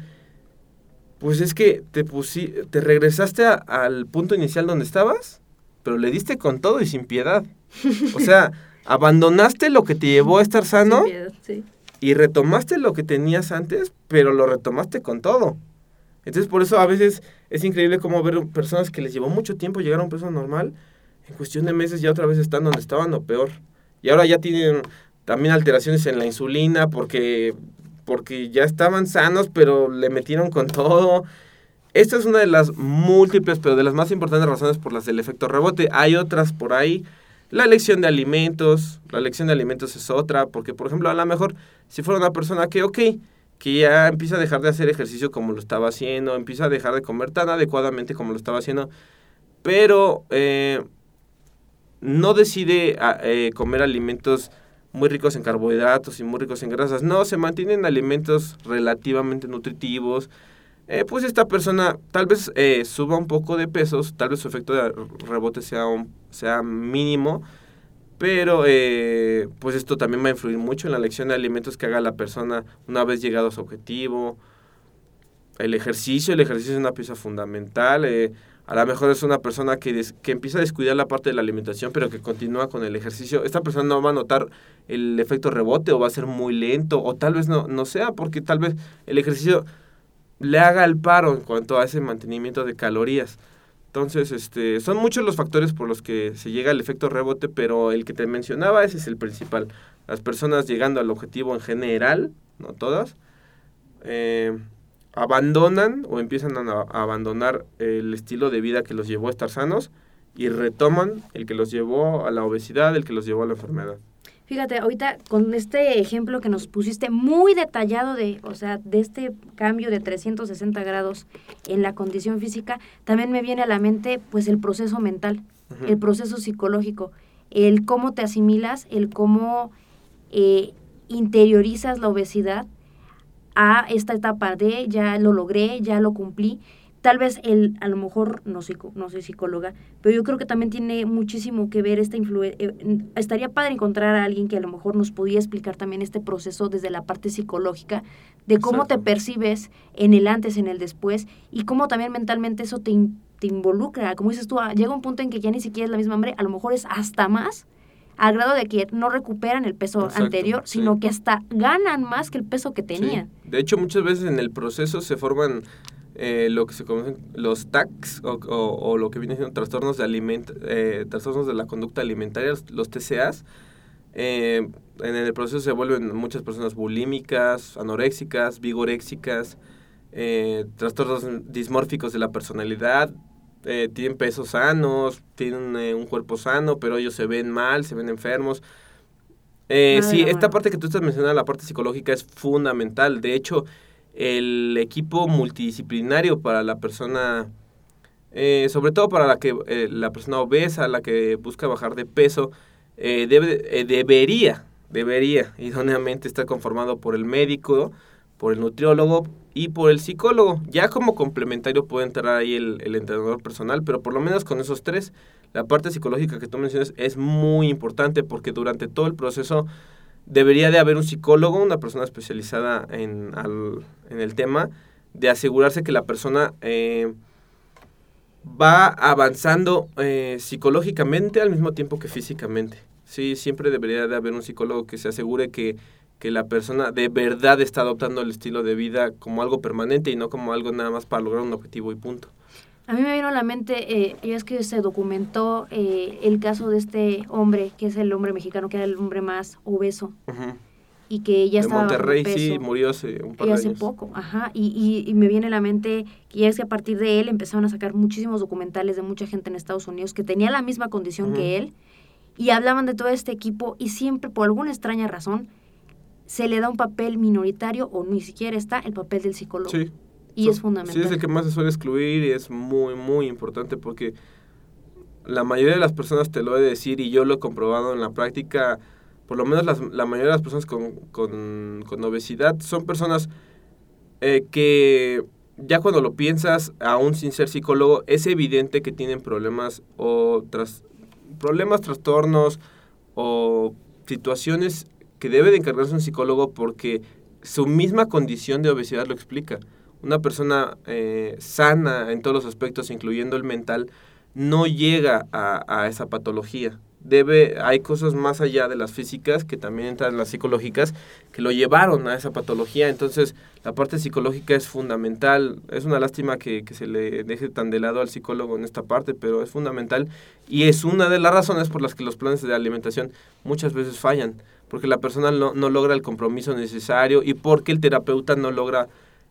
pues es que te, te regresaste a- al punto inicial donde estabas, pero le diste con todo y sin piedad. O sea, abandonaste lo que te llevó a estar sano Sin piedad, sí. y retomaste lo que tenías antes, pero lo retomaste con todo. Entonces, por eso a veces es increíble cómo ver personas que les llevó mucho tiempo llegar a un peso normal, en cuestión de meses ya otra vez están donde estaban o peor. Y ahora ya tienen también alteraciones en la insulina porque, porque ya estaban sanos, pero le metieron con todo. Esta es una de las múltiples, pero de las más importantes razones por las del efecto rebote. Hay otras por ahí. La elección de alimentos, la elección de alimentos es otra, porque por ejemplo a lo mejor si fuera una persona que, ok, que ya empieza a dejar de hacer ejercicio como lo estaba haciendo, empieza a dejar de comer tan adecuadamente como lo estaba haciendo, pero eh, no decide a- eh, comer alimentos muy ricos en carbohidratos y muy ricos en grasas, no, se mantienen alimentos relativamente nutritivos, eh, pues esta persona tal vez eh, suba un poco de pesos, tal vez su efecto de rebote sea, un- sea mínimo, pero eh, pues esto también va a influir mucho en la elección de alimentos que haga la persona una vez llegado a su objetivo. El ejercicio, el ejercicio es una pieza fundamental. A lo mejor es una persona que, des- que empieza a descuidar la parte de la alimentación, pero que continúa con el ejercicio. Esta persona no va a notar el efecto rebote o va a ser muy lento, o tal vez no, no sea, porque tal vez el ejercicio le haga el paro en cuanto a ese mantenimiento de calorías. Entonces, este, son muchos los factores por los que se llega al efecto rebote, pero el que te mencionaba, ese es el principal. Las personas llegando al objetivo en general, no todas, eh, abandonan o empiezan a, a abandonar el estilo de vida que los llevó a estar sanos y retoman el que los llevó a la obesidad, el que los llevó a la enfermedad. Fíjate, ahorita con este ejemplo que nos pusiste muy detallado de, o sea, de este cambio de 360 grados en la condición física, también me viene a la mente pues el proceso mental, el proceso psicológico, el cómo te asimilas, el cómo eh, interiorizas la obesidad a esta etapa de ya lo logré, ya lo cumplí. Tal vez el, a lo mejor, no, psico- no soy psicóloga, pero yo creo que también tiene muchísimo que ver esta influencia. estaría padre encontrar a alguien que a lo mejor nos pudiera explicar también este proceso desde la parte psicológica, de cómo te percibes en el antes, en el después, y cómo también mentalmente eso te, te involucra. Como dices tú, ah, llega un punto en que ya ni siquiera es la misma hambre, a lo mejor es hasta más, al grado de que no recuperan el peso Exacto, anterior, sí. sino que hasta ganan más que el peso que tenían. Sí. De hecho, muchas veces en el proceso se forman eh, lo que se conocen los TACs o, o- o lo que viene siendo trastornos de aliment eh, trastornos de la conducta alimentaria, los, los TCAs. Eh, en el proceso se vuelven muchas personas bulímicas, anoréxicas, vigoréxicas, eh, trastornos dismórficos de la personalidad, eh, tienen pesos sanos, tienen eh, un cuerpo sano, pero ellos se ven mal, se ven enfermos. Eh, sí, esta parte que tú estás mencionando, la parte psicológica, es fundamental. De hecho, el equipo multidisciplinario para la persona, eh, sobre todo para la que eh, la persona obesa, la que busca bajar de peso, eh, debe, eh, debería, debería idóneamente estar conformado por el médico, por el nutriólogo y por el psicólogo. Ya como complementario puede entrar ahí el, el entrenador personal, pero por lo menos con esos tres, la parte psicológica que tú mencionas es muy importante porque durante todo el proceso debería de haber un psicólogo, una persona especializada en, al- en el tema, de asegurarse que la persona eh, va avanzando eh, psicológicamente al mismo tiempo que físicamente. Sí, siempre debería de haber un psicólogo que se asegure que, que la persona de verdad está adoptando el estilo de vida como algo permanente y no como algo nada más para lograr un objetivo y punto. A mí me vino a la mente, eh, ya es que se documentó eh, el caso de este hombre, que es el hombre mexicano, que era el hombre más obeso. Ujú. y que ya de estaba Monterrey, peso. sí, murió hace un par Y de hace años. poco, ajá. Y, y, y me viene a la mente que ya es que a partir de él empezaron a sacar muchísimos documentales de mucha gente en Estados Unidos que tenía la misma condición que él y hablaban de todo este equipo y siempre, por alguna extraña razón, se le da un papel minoritario o ni siquiera está el papel del psicólogo. Sí. Y So- es fundamental. Sí, es el que más se suele excluir y es muy, muy importante porque la mayoría de las personas te lo he de decir y yo lo he comprobado en la práctica, por lo menos las- la mayoría de las personas con, con- con obesidad son personas eh, que ya cuando lo piensas, aún sin ser psicólogo, es evidente que tienen problemas o tras, problemas, trastornos o situaciones debe de encargarse un psicólogo porque su misma condición de obesidad lo explica. Una persona eh, sana en todos los aspectos, incluyendo el mental, no llega a, esa patología. Debe, hay cosas más allá de las físicas que también entran en las psicológicas que lo llevaron a esa patología. Entonces, la parte psicológica es fundamental. Es una lástima que, que se le deje tan de lado al psicólogo en esta parte, pero es fundamental y es una de las razones por las que los planes de alimentación muchas veces fallan, porque la persona no, no logra el compromiso necesario y porque el terapeuta no logra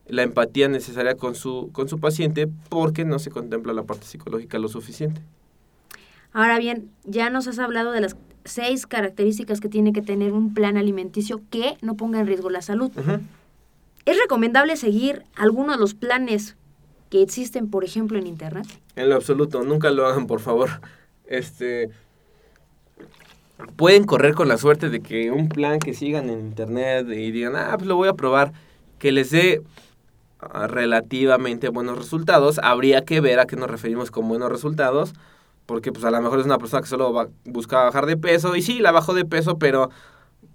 la empatía necesaria con su, con su paciente porque no se contempla la parte psicológica lo suficiente. Ahora bien, ya nos has hablado de las seis características que tiene que tener un plan alimenticio que no ponga en riesgo la salud. ¿Es recomendable seguir alguno de los planes que existen, por ejemplo, en Internet? En lo absoluto, nunca lo hagan, por favor. Este pueden correr con la suerte de que un plan que sigan en internet y digan, ah, pues lo voy a probar, que les dé ah, relativamente buenos resultados. Habría que ver a qué nos referimos con buenos resultados, porque pues a lo mejor es una persona que solo va, busca bajar de peso, y sí, la bajó de peso, pero,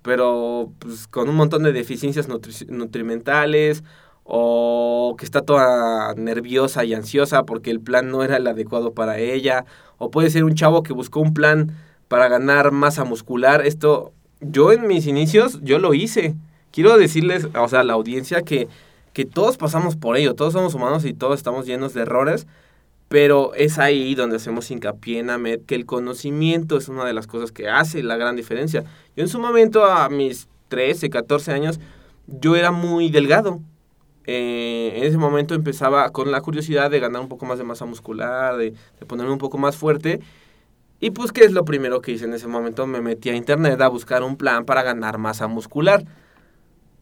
pero pues, con un montón de deficiencias nutri- nutrimentales, o que está toda nerviosa y ansiosa porque el plan no era el adecuado para ella, o puede ser un chavo que buscó un plan para ganar masa muscular. Esto, yo en mis inicios, yo lo hice. Quiero decirles, o sea, a la audiencia que, que todos pasamos por ello, todos somos humanos y todos estamos llenos de errores, pero es ahí donde hacemos hincapié en Ahmed, que el conocimiento es una de las cosas que hace la gran diferencia. Yo en su momento, a mis 13, 14 años, yo era muy delgado. Eh, en ese momento empezaba con la curiosidad de ganar un poco más de masa muscular, de ponerme un poco más fuerte. Y pues, ¿qué es lo primero que hice en ese momento? Me metí a internet a buscar un plan para ganar masa muscular.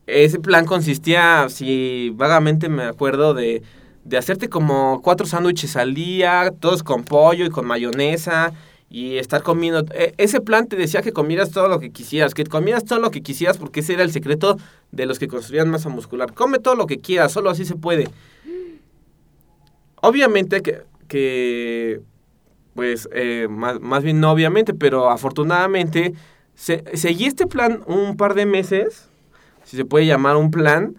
Ese plan consistía, si vagamente me acuerdo, de, de hacerte como cuatro sándwiches al día, todos con pollo y con mayonesa, y estar comiendo. e- Ese plan te decía que comieras todo lo que quisieras, que comieras todo lo que quisieras, porque ese era el secreto de los que construían masa muscular. Come todo lo que quieras, solo así se puede. Obviamente que, que pues, eh, más, más bien no obviamente, pero afortunadamente, se, seguí este plan un par de meses, si se puede llamar un plan,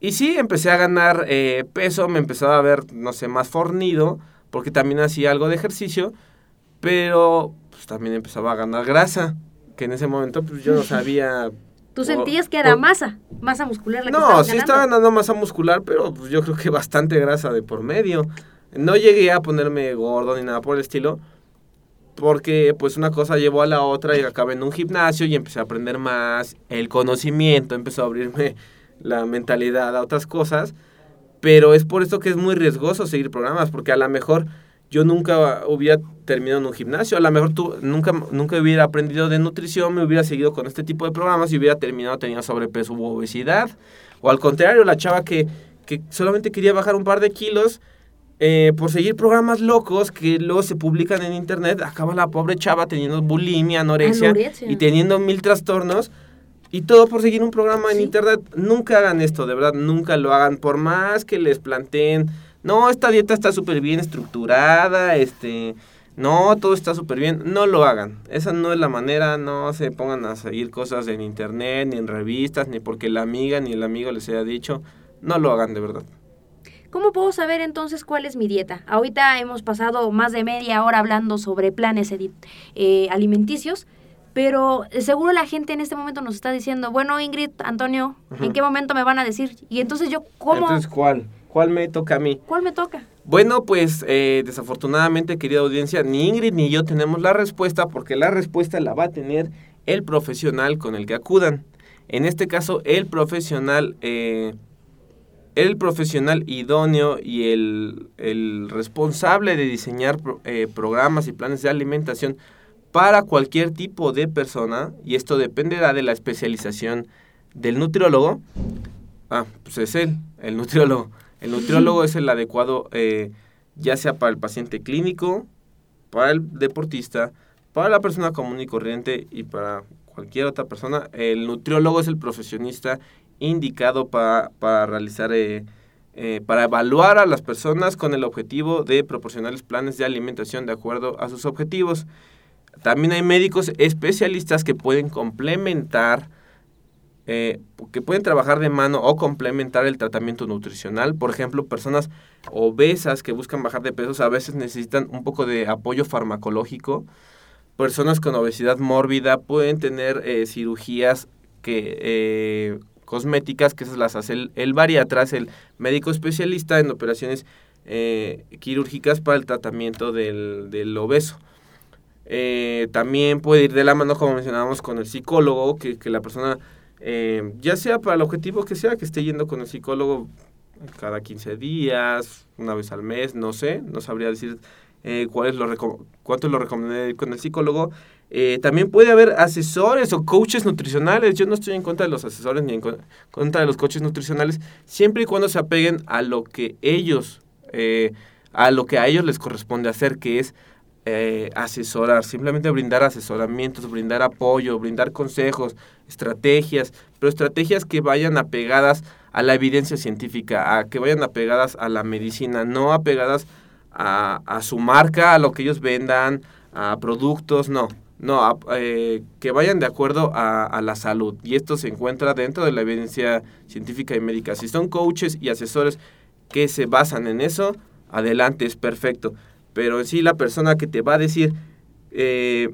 y sí, empecé a ganar eh, peso, me empezaba a ver, no sé, más fornido, porque también hacía algo de ejercicio, pero pues, también empezaba a ganar grasa, que en ese momento pues yo no sabía... Tú o- sentías que era o- masa, masa muscular la que no, estabas sí ganando. estaba ganando masa muscular, pero pues yo creo que bastante grasa de por medio. No llegué a ponerme gordo ni nada por el estilo, porque pues una cosa llevó a la otra y acabé en un gimnasio y empecé a aprender más, el conocimiento empezó a abrirme la mentalidad a otras cosas, pero es por esto que es muy riesgoso seguir programas, porque a lo mejor yo nunca hubiera terminado en un gimnasio, a lo mejor tú nunca, nunca hubiera aprendido de nutrición, me hubiera seguido con este tipo de programas y hubiera terminado teniendo sobrepeso u obesidad, o al contrario, la chava que, que solamente quería bajar un par de kilos, eh, por seguir programas locos que luego se publican en internet, acaba la pobre chava teniendo bulimia, anorexia, Anorexia. y teniendo mil trastornos. Y todo por seguir un programa en internet. Nunca hagan esto, de verdad, nunca lo hagan. Por más que les planteen, no, esta dieta está súper bien estructurada, este, no, todo está súper bien. No lo hagan. Esa no es la manera, no se pongan a seguir cosas en internet, ni en revistas, ni porque la amiga ni el amigo les haya dicho. No lo hagan, de verdad. ¿Cómo puedo saber entonces cuál es mi dieta? Ahorita hemos pasado más de media hora hablando sobre planes eh, alimenticios, pero eh, seguro la gente en este momento nos está diciendo, bueno, Ingrid, Antonio, ¿en qué momento me van a decir? Y entonces yo, ¿cómo? Entonces, ¿cuál? ¿Cuál me toca a mí? ¿Cuál me toca? Bueno, pues eh, desafortunadamente, querida audiencia, ni Ingrid ni yo tenemos la respuesta porque la respuesta la va a tener el profesional con el que acudan. En este caso, el profesional, eh, el profesional idóneo y el, el responsable de diseñar eh, programas y planes de alimentación para cualquier tipo de persona, y esto dependerá de la especialización del nutriólogo, ah, pues es él, el nutriólogo. El nutriólogo es el adecuado eh, ya sea para el paciente clínico, para el deportista, para la persona común y corriente y para cualquier otra persona. El nutriólogo es el profesionista indicado para, para realizar, eh, eh, para evaluar a las personas con el objetivo de proporcionarles planes de alimentación de acuerdo a sus objetivos. También hay médicos especialistas que pueden complementar eh, que pueden trabajar de mano o complementar el tratamiento nutricional. Por ejemplo, personas obesas que buscan bajar de peso a veces necesitan un poco de apoyo farmacológico. Personas con obesidad mórbida pueden tener cirugías que, cosméticas, que esas las hace el, el el médico especialista en operaciones quirúrgicas para el tratamiento del, del obeso. también puede ir de la mano, como mencionábamos, con el psicólogo, que, que la persona eh, ya sea para el objetivo que sea, que esté yendo con el psicólogo cada 15 días, una vez al mes, no sé, no sabría decir eh, cuál es lo cuánto lo recomendaría ir con el psicólogo. Eh, también puede haber asesores o coaches nutricionales. Yo no estoy en contra de los asesores ni en contra de los coaches nutricionales, siempre y cuando se apeguen a lo que ellos, a lo que a ellos les corresponde hacer, que es eh, asesorar, simplemente brindar asesoramientos, brindar apoyo, brindar consejos, estrategias, pero estrategias que vayan apegadas a la evidencia científica, a que vayan apegadas a la medicina, no apegadas a, a su marca, a lo que ellos vendan, a productos, no, no, eh, que vayan de acuerdo a, la salud. Y esto se encuentra dentro de la evidencia científica y médica. Si son coaches y asesores que se basan en eso, adelante, es perfecto pero sí la persona que te va a decir eh,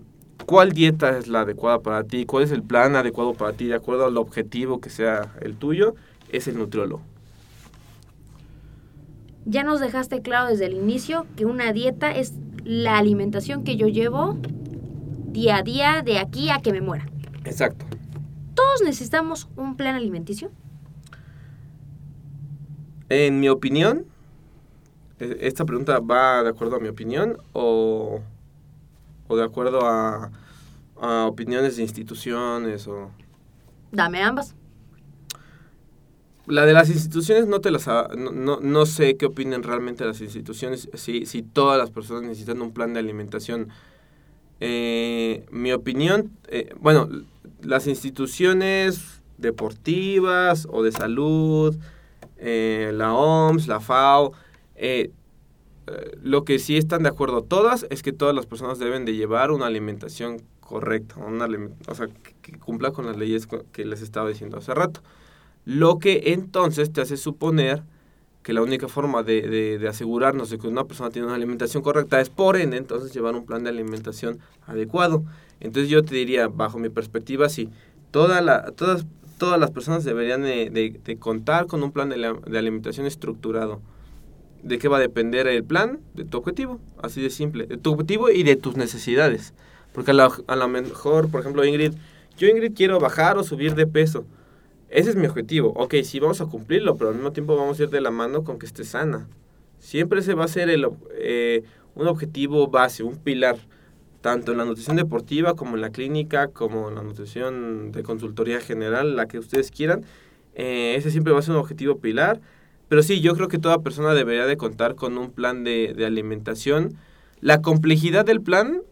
cuál dieta es la adecuada para ti, cuál es el plan adecuado para ti, de acuerdo al objetivo que sea el tuyo, es el nutriólogo. Ya nos dejaste claro desde el inicio que una dieta es la alimentación que yo llevo día a día de aquí a que me muera. Exacto. ¿Todos necesitamos un plan alimenticio? En mi opinión, e, ¿Esta pregunta va de acuerdo a mi opinión o, o de acuerdo a, a, opiniones de instituciones? o Dame ambas. La de las instituciones no te las no, no, no sé qué opinan realmente las instituciones, si, si todas las personas necesitan un plan de alimentación. Eh, mi opinión, eh, bueno, las instituciones deportivas o de salud, eh, la OMS, la FAO, eh, lo que sí están de acuerdo todas es que todas las personas deben de llevar una alimentación correcta, una o sea, que, cumpla con las leyes que les estaba diciendo hace rato. Lo que entonces te hace suponer que la única forma de, de, asegurarnos de que una persona tiene una alimentación correcta es por ende entonces llevar un plan de alimentación adecuado. Entonces yo te diría, bajo mi perspectiva, sí, todas, todas las personas deberían de, de contar con un plan de alimentación estructurado ¿De qué va a depender el plan? De tu objetivo, así de simple. De tu objetivo y de tus necesidades. Porque a lo, mejor, por ejemplo, Ingrid, yo Ingrid quiero bajar o subir de peso. Ese es mi objetivo. Ok, sí, vamos a cumplirlo, pero al mismo tiempo vamos a ir de la mano con que esté sana. Siempre se va a ser el, eh, un objetivo base, un pilar, tanto en la nutrición deportiva como en la clínica, como en la nutrición de consultoría general, la que ustedes quieran. Eh, ese siempre va a ser un objetivo pilar pero sí, yo creo que toda persona debería de contar con un plan de, alimentación. La complejidad del plan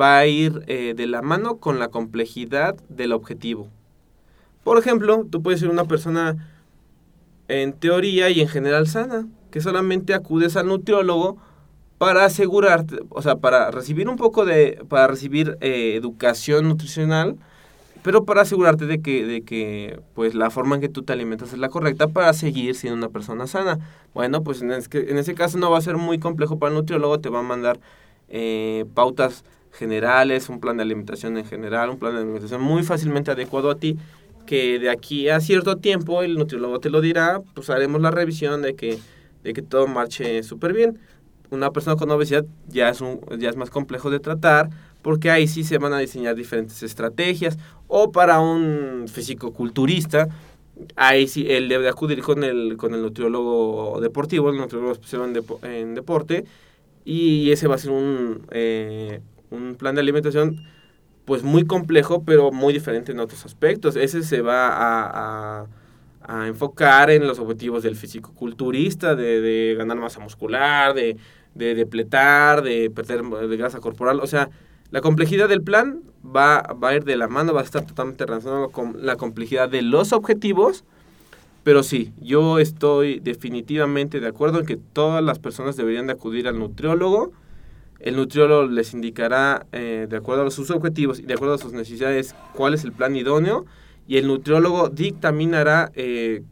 va a ir eh, de la mano con la complejidad del objetivo. Por ejemplo, tú puedes ser una persona en teoría y en general sana, que solamente acudes al nutriólogo para asegurarte, o sea, para recibir un poco de, para recibir eh, educación nutricional, pero para asegurarte de que, de que pues la forma en que tú te alimentas es la correcta para seguir siendo una persona sana. Bueno, pues en, en ese caso no va a ser muy complejo para el nutriólogo, te va a mandar eh, pautas generales, un plan de alimentación en general, un plan de alimentación muy fácilmente adecuado a ti, que de aquí a cierto tiempo el nutriólogo te lo dirá, pues haremos la revisión de que, de que todo marche súper bien. Una persona con obesidad ya es, un, ya es más complejo de tratar porque ahí sí se van a diseñar diferentes estrategias. O para un fisicoculturista, ahí sí él debe acudir con el, con el nutriólogo deportivo, el nutriólogo especial en, en deporte, y ese va a ser un, eh, un plan de alimentación pues muy complejo, pero muy diferente en otros aspectos. Ese se va a, a, enfocar en los objetivos del fisicoculturista, de, de ganar masa muscular, de, de depletar, de perder de grasa corporal. O sea, la complejidad del plan va, va a ir de la mano, va a estar totalmente relacionado con la complejidad de los objetivos. Pero sí, yo estoy definitivamente de acuerdo en que todas las personas deberían de acudir al nutriólogo el nutriólogo les indicará, eh, de acuerdo a sus objetivos y de acuerdo a sus necesidades, cuál es el plan idóneo y el nutriólogo dictaminará eh,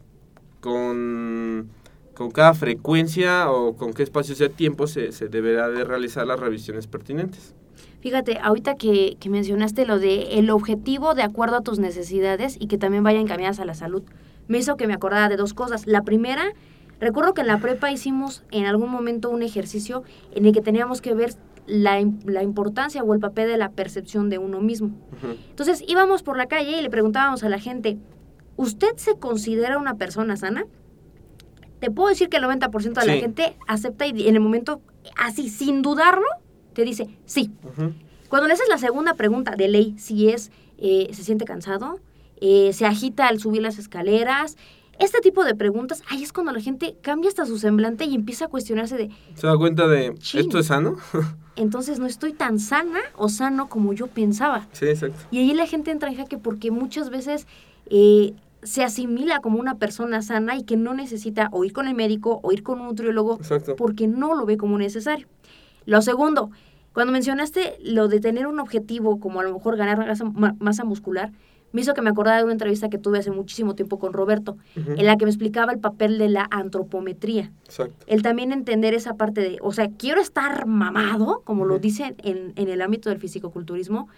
con, con, cada frecuencia o con qué espacio de tiempo se, se, deberá de realizar las revisiones pertinentes. Fíjate, ahorita que, que mencionaste lo de el objetivo de acuerdo a tus necesidades y que también vayan encaminadas a la salud, me hizo que me acordara de dos cosas. La primera Recuerdo que en la prepa hicimos en algún momento un ejercicio en el que teníamos que ver la, la importancia o el papel de la percepción de uno mismo. Entonces íbamos por la calle y le preguntábamos a la gente, ¿usted se considera una persona sana? Te puedo decir que el 90% de la gente acepta y en el momento, así, sin dudarlo, te dice sí. Cuando le haces la segunda pregunta de ley, si es, eh, se siente cansado, eh, se agita al subir las escaleras, este tipo de preguntas, ahí es cuando la gente cambia hasta su semblante y empieza a cuestionarse de... ¿Se da cuenta de, ¿esto es sano? entonces no estoy tan sana o sano como yo pensaba. Sí, exacto. Y ahí la gente entra en jaque porque muchas veces eh, se asimila como una persona sana y que no necesita o ir con el médico o ir con un nutriólogo porque no lo ve como necesario. Lo segundo, cuando mencionaste lo de tener un objetivo como a lo mejor ganar masa muscular, me hizo que me acordara de una entrevista que tuve hace muchísimo tiempo con Roberto, en la que me explicaba el papel de la antropometría. Exacto. El también entender esa parte de, o sea, quiero estar mamado, como lo dicen en, en, el ámbito del fisicoculturismo,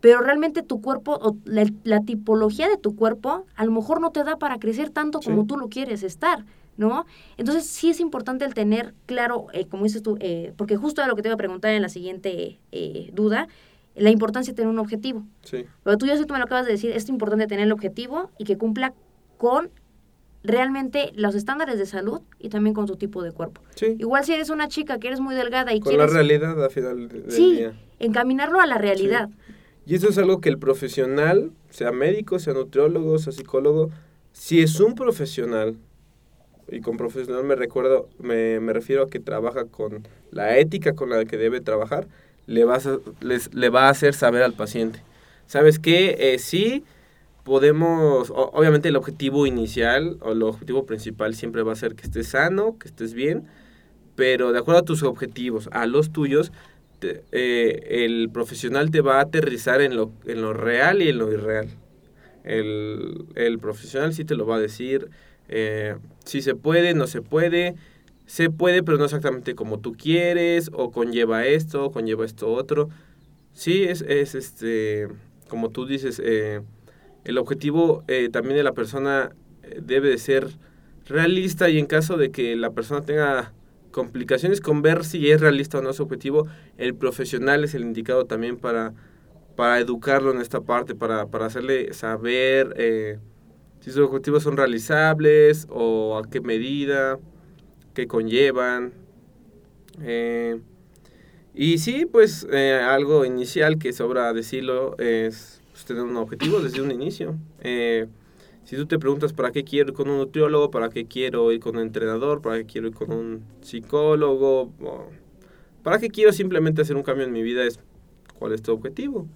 pero realmente tu cuerpo, o la, tipología de tu cuerpo, a lo mejor no te da para crecer tanto como tú lo quieres estar, ¿no? Entonces sí es importante el tener claro, eh, como dices tú, eh, porque justo era lo que te iba a preguntar en la siguiente eh, duda, la importancia de tener un objetivo. Sí. Pero tú ya sé, tú me lo acabas de decir, es importante tener el objetivo y que cumpla con realmente los estándares de salud y también con tu tipo de cuerpo. Sí. Igual si eres una chica que eres muy delgada y con quieres... la realidad al final del sí, encaminarlo a la realidad. Y eso es algo que el profesional, sea médico, sea nutriólogo, sea psicólogo, si es un profesional, y con profesional me recuerdo, me, me refiero a que trabaja con la ética con la que debe trabajar, le, vas les, le va a hacer saber al paciente. ¿Sabes qué? Eh, sí, podemos, obviamente el objetivo inicial o el objetivo principal siempre va a ser que estés sano, que estés bien, pero de acuerdo a tus objetivos, a los tuyos, eh, el profesional te va a aterrizar en lo, en lo real y en lo irreal. El, el profesional sí te lo va a decir, eh, si se puede, no se puede, se puede, pero no exactamente como tú quieres, o conlleva esto, o conlleva esto otro. Sí, es, es este, como tú dices, eh, el objetivo eh, también de la persona eh, debe de ser realista y en caso de que la persona tenga complicaciones con ver si es realista o no su objetivo, el profesional es el indicado también para, para educarlo en esta parte, para, para hacerle saber si sus objetivos son realizables o a qué medida que conllevan. Eh, y sí, pues eh, algo inicial que sobra decirlo es pues, tener un objetivo desde un inicio. Eh, si tú te preguntas para qué quiero ir con un nutriólogo, para qué quiero ir con un entrenador, para qué quiero ir con un psicólogo, para qué quiero simplemente hacer un cambio en mi vida, es cuál es tu objetivo.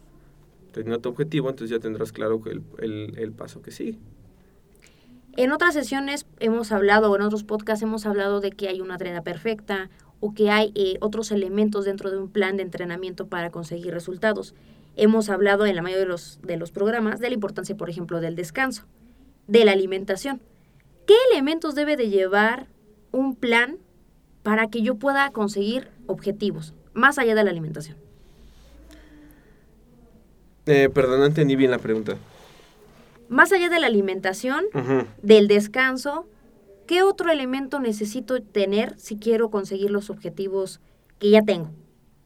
Teniendo tu objetivo, entonces ya tendrás claro el, el, el paso que sigue. En otras sesiones hemos hablado, o en otros podcasts hemos hablado de que hay una trena perfecta o que hay eh, otros elementos dentro de un plan de entrenamiento para conseguir resultados. Hemos hablado en la mayoría de los, de los programas de la importancia, por ejemplo, del descanso, de la alimentación. ¿Qué elementos debe de llevar un plan para que yo pueda conseguir objetivos, más allá de la alimentación? Eh, perdón, no entendí bien la pregunta más allá de la alimentación, del descanso, ¿qué otro elemento necesito tener si quiero conseguir los objetivos que ya tengo?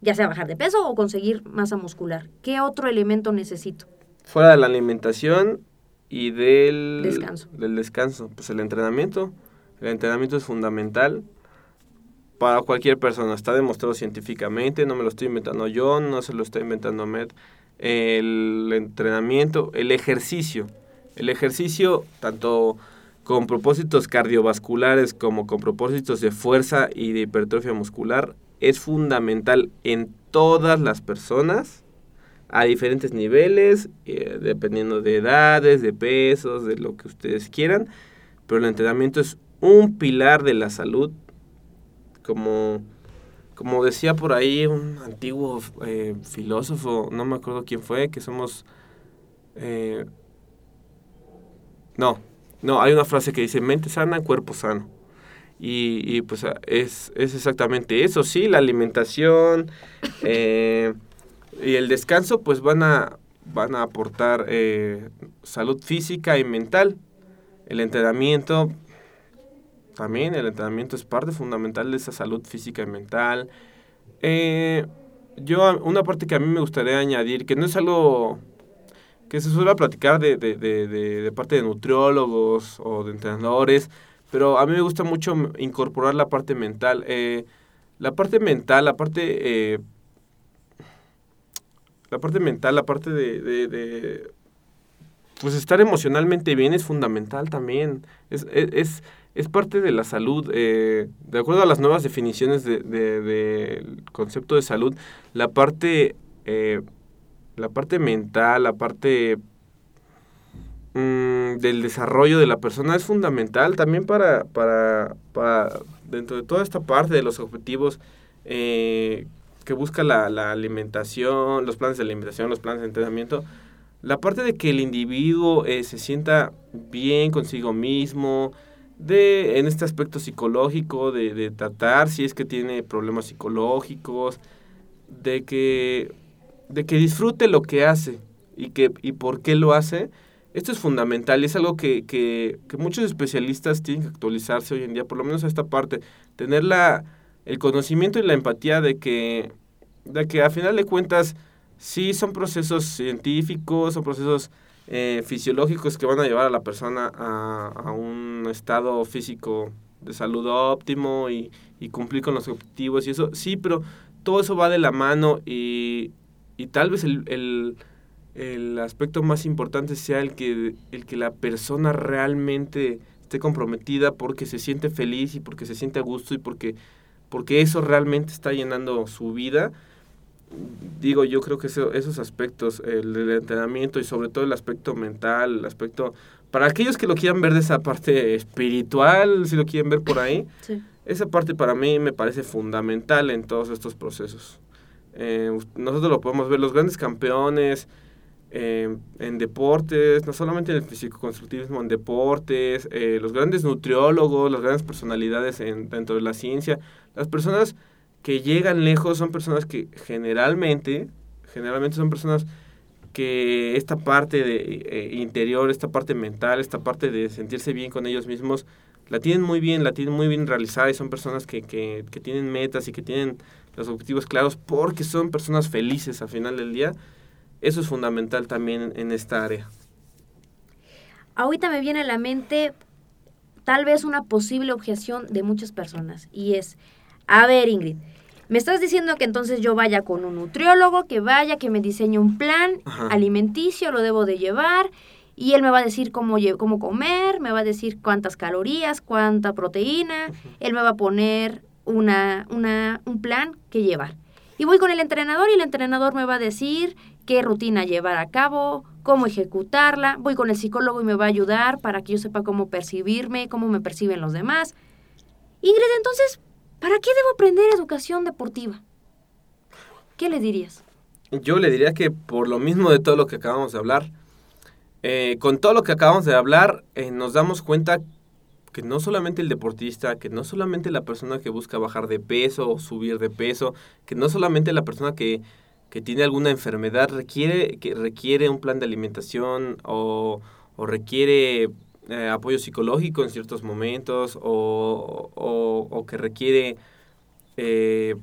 ya sea bajar de peso o conseguir masa muscular. ¿Qué otro elemento necesito? Fuera de la alimentación y del Descanso. Del descanso, pues el entrenamiento. El entrenamiento es fundamental para cualquier persona. Está demostrado científicamente, no me lo estoy inventando yo, no se lo está inventando Med. El entrenamiento, el ejercicio. El ejercicio, tanto con propósitos cardiovasculares como con propósitos de fuerza y de hipertrofia muscular, es fundamental en todas las personas a diferentes niveles, eh, dependiendo de edades, de pesos, de lo que ustedes quieran, pero el entrenamiento es un pilar de la salud, como, como decía por ahí un antiguo eh, filósofo, no me acuerdo quién fue, que somos... Eh, no, no, hay una frase que dice mente sana, cuerpo sano. Y, y pues es, es, exactamente eso, sí, la alimentación eh, y el descanso pues van a, van a aportar eh, salud física y mental. El entrenamiento, también el entrenamiento es parte fundamental de esa salud física y mental. Eh, yo, una parte que a mí me gustaría añadir, que no es algo que se suele platicar de, de, de, de, parte de nutriólogos o de entrenadores, pero a mí me gusta mucho incorporar la parte mental. Eh, la parte mental, la parte... Eh, la parte mental, la parte de, Pues estar emocionalmente bien es fundamental también. Es, es, es parte de la salud. Eh, de acuerdo a las nuevas definiciones del de, concepto de salud, la parte... La parte mental, la parte mmm, del desarrollo de la persona es fundamental también para, para, para dentro de toda esta parte de los objetivos eh, que busca la, la, alimentación, los planes de alimentación, los planes de entrenamiento, la parte de que el individuo eh, se sienta bien consigo mismo, de, en este aspecto psicológico, de, de tratar si es que tiene problemas psicológicos, de que de que disfrute lo que hace y, que, y por qué lo hace, esto es fundamental y es algo que, que, que, muchos especialistas tienen que actualizarse hoy en día, por lo menos a esta parte, tener la, el conocimiento y la empatía de que, de que a final de cuentas sí son procesos científicos, son procesos eh, fisiológicos que van a llevar a la persona a, a un estado físico de salud óptimo y, y cumplir con los objetivos y eso, sí, pero todo eso va de la mano y, y tal vez el, el, el, aspecto más importante sea el que, el que la persona realmente esté comprometida porque se siente feliz y porque se siente a gusto y porque, porque eso realmente está llenando su vida. Digo, yo creo que eso, esos aspectos, el del entrenamiento y sobre todo el aspecto mental, el aspecto... Para aquellos que lo quieran ver de esa parte espiritual, si lo quieren ver por ahí, Sí. esa parte para mí me parece fundamental en todos estos procesos. Eh, nosotros lo podemos ver, los grandes campeones eh, en deportes, no solamente en el físico-constructivismo, en deportes, eh, los grandes nutriólogos, las grandes personalidades en, dentro de la ciencia, las personas que llegan lejos son personas que generalmente, generalmente son personas que esta parte de eh, interior, esta parte mental, esta parte de sentirse bien con ellos mismos, la tienen muy bien, la tienen muy bien realizada y son personas que, que, que tienen metas y que tienen los objetivos claros porque son personas felices al final del día. Eso es fundamental también en esta área. Ahorita me viene a la mente tal vez una posible objeción de muchas personas y es, a ver Ingrid, me estás diciendo que entonces yo vaya con un nutriólogo, que vaya, que me diseñe un plan Ajá. alimenticio, lo debo de llevar y él me va a decir cómo, cómo comer, me va a decir cuántas calorías, cuánta proteína, él me va a poner una, una, un plan que llevar. Y voy con el entrenador y el entrenador me va a decir qué rutina llevar a cabo, cómo ejecutarla. Voy con el psicólogo y me va a ayudar para que yo sepa cómo percibirme, cómo me perciben los demás. Ingrid, entonces, ¿para qué debo aprender educación deportiva? ¿Qué le dirías? Yo le diría que por lo mismo de todo lo que acabamos de hablar, eh, con todo lo que acabamos de hablar, eh, nos damos cuenta que no solamente el deportista, que no solamente la persona que busca bajar de peso o subir de peso, que no solamente la persona que, que tiene alguna enfermedad requiere, que requiere un plan de alimentación o, o requiere eh, apoyo psicológico en ciertos momentos o, o, o que requiere eh,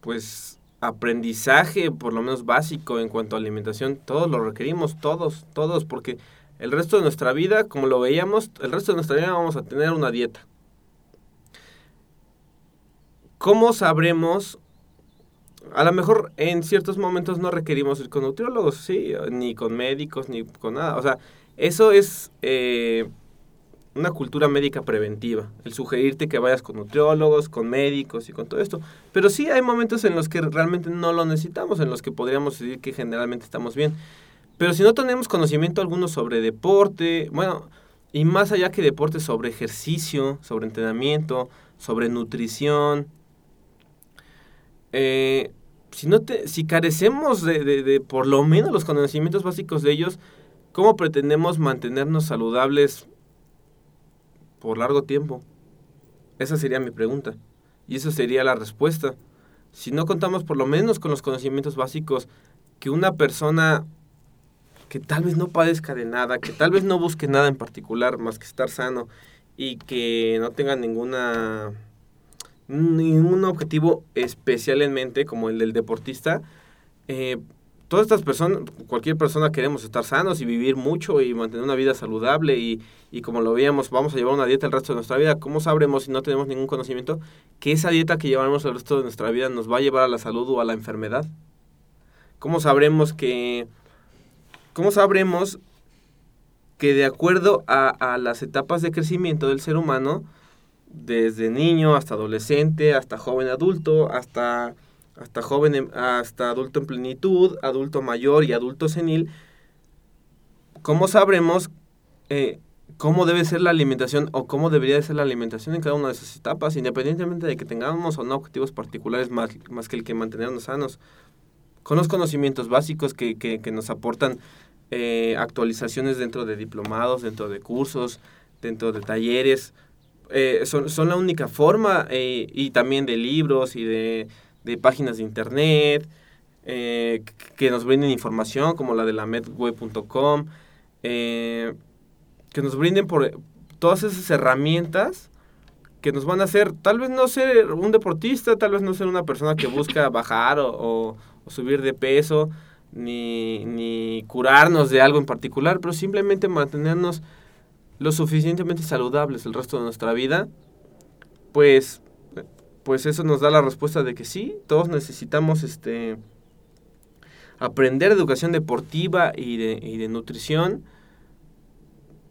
pues aprendizaje, por lo menos básico en cuanto a alimentación, todos lo requerimos, todos, todos, porque el resto de nuestra vida, como lo veíamos, el resto de nuestra vida vamos a tener una dieta. ¿Cómo sabremos? A lo mejor en ciertos momentos no requerimos ir con nutriólogos, sí, ni con médicos, ni con nada. O sea, eso es eh, una cultura médica preventiva, el sugerirte que vayas con nutriólogos, con médicos y con todo esto. Pero sí hay momentos en los que realmente no lo necesitamos, en los que podríamos decir que generalmente estamos bien. Pero si no tenemos conocimiento alguno sobre deporte, bueno, y más allá que deporte, sobre ejercicio, sobre entrenamiento, sobre nutrición, eh, si, no si carecemos de, de, de por lo menos los conocimientos básicos de ellos, ¿cómo pretendemos mantenernos saludables por largo tiempo? Esa sería mi pregunta. Y esa sería la respuesta. Si no contamos por lo menos con los conocimientos básicos que una persona que tal vez no padezca de nada, que tal vez no busque nada en particular más que estar sano y que no tenga ninguna ningún objetivo especial en mente como el del deportista, eh, todas estas personas, cualquier persona queremos estar sanos y vivir mucho y mantener una vida saludable y, y, como lo veíamos, vamos a llevar una dieta el resto de nuestra vida. ¿Cómo sabremos si no tenemos ningún conocimiento que esa dieta que llevaremos el resto de nuestra vida nos va a llevar a la salud o a la enfermedad? ¿Cómo sabremos que ¿Cómo sabremos que de acuerdo a, las etapas de crecimiento del ser humano, desde niño hasta adolescente, hasta joven adulto, hasta, hasta joven, hasta adulto en plenitud, adulto mayor y adulto senil, ¿cómo sabremos eh, cómo debe ser la alimentación o cómo debería ser la alimentación en cada una de esas etapas, independientemente de que tengamos o no objetivos particulares más, más que el que mantenernos sanos? Con los conocimientos básicos que, que nos aportan eh, actualizaciones dentro de diplomados, dentro de cursos, dentro de talleres. Eh, son, son, la única forma eh, y también de libros y de, de páginas de internet eh, que nos brinden información como la de la medweb.com que nos brinden por todas esas herramientas que nos van a hacer tal vez no ser un deportista tal vez no ser una persona que busca bajar o subir de peso ni, ni curarnos de algo en particular, pero simplemente mantenernos lo suficientemente saludables el resto de nuestra vida, pues, pues eso nos da la respuesta de que sí, todos necesitamos este aprender educación deportiva y de, y de nutrición,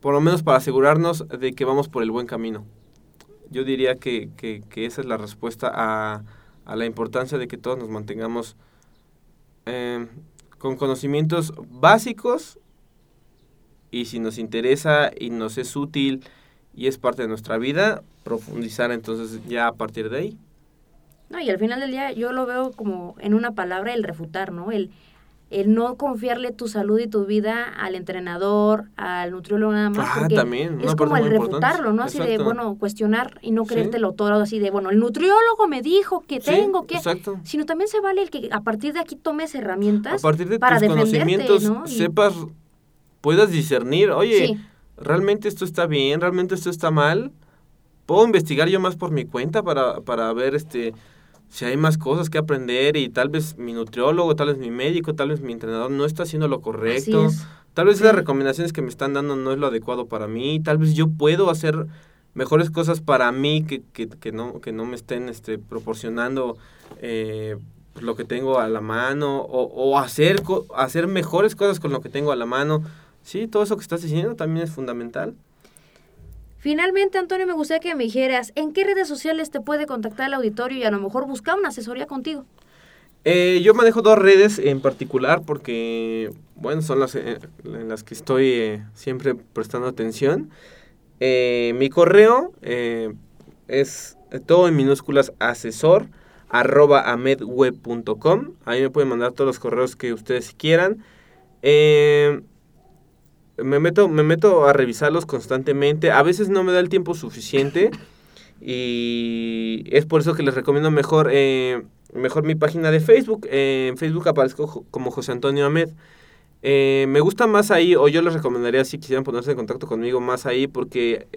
por lo menos para asegurarnos de que vamos por el buen camino. Yo diría que, que, que esa es la respuesta a, a, la importancia de que todos nos mantengamos eh, con conocimientos básicos y si nos interesa y nos es útil y es parte de nuestra vida, profundizar entonces ya a partir de ahí. No, y al final del día yo lo veo como en una palabra el refutar, ¿no? El, el no confiarle tu salud y tu vida al entrenador, al nutriólogo nada más. Ah, también. Es como el refutarlo, ¿no? Así de, bueno, cuestionar y no creértelo sí. todo, así de, bueno, el nutriólogo me dijo que sí, tengo que... Exacto. Sino también se vale el que a partir de aquí tomes herramientas a partir de para tus conocimientos ¿no? sepas, puedas discernir, oye, sí. realmente esto está bien, realmente esto está mal. Puedo investigar yo más por mi cuenta para, para ver este si hay más cosas que aprender y tal vez mi nutriólogo, tal vez mi médico, tal vez mi entrenador no está haciendo lo correcto. Tal vez sí. las recomendaciones que me están dando no es lo adecuado para mí. Tal vez yo puedo hacer mejores cosas para mí que, que, que no, que no me estén este, proporcionando eh, lo que tengo a la mano o, o hacer, hacer mejores cosas con lo que tengo a la mano. Sí, todo eso que estás diciendo también es fundamental. Finalmente, Antonio, me gustaría que me dijeras, ¿en qué redes sociales te puede contactar el auditorio y a lo mejor buscar una asesoría contigo? Eh, yo manejo dos redes en particular porque, bueno, son las eh, las que estoy eh, siempre prestando atención. Eh, mi correo es todo en minúsculas asesor arroba amedweb.com. Ahí me pueden mandar todos los correos que ustedes quieran. Me meto, me meto a revisarlos constantemente. A veces no me da el tiempo suficiente. Y es por eso que les recomiendo mejor, eh, mejor mi página de Facebook. Eh, en Facebook aparezco como José Antonio Ahmed. Eh, me gusta más ahí, o yo les recomendaría si quisieran ponerse en contacto conmigo más ahí, porque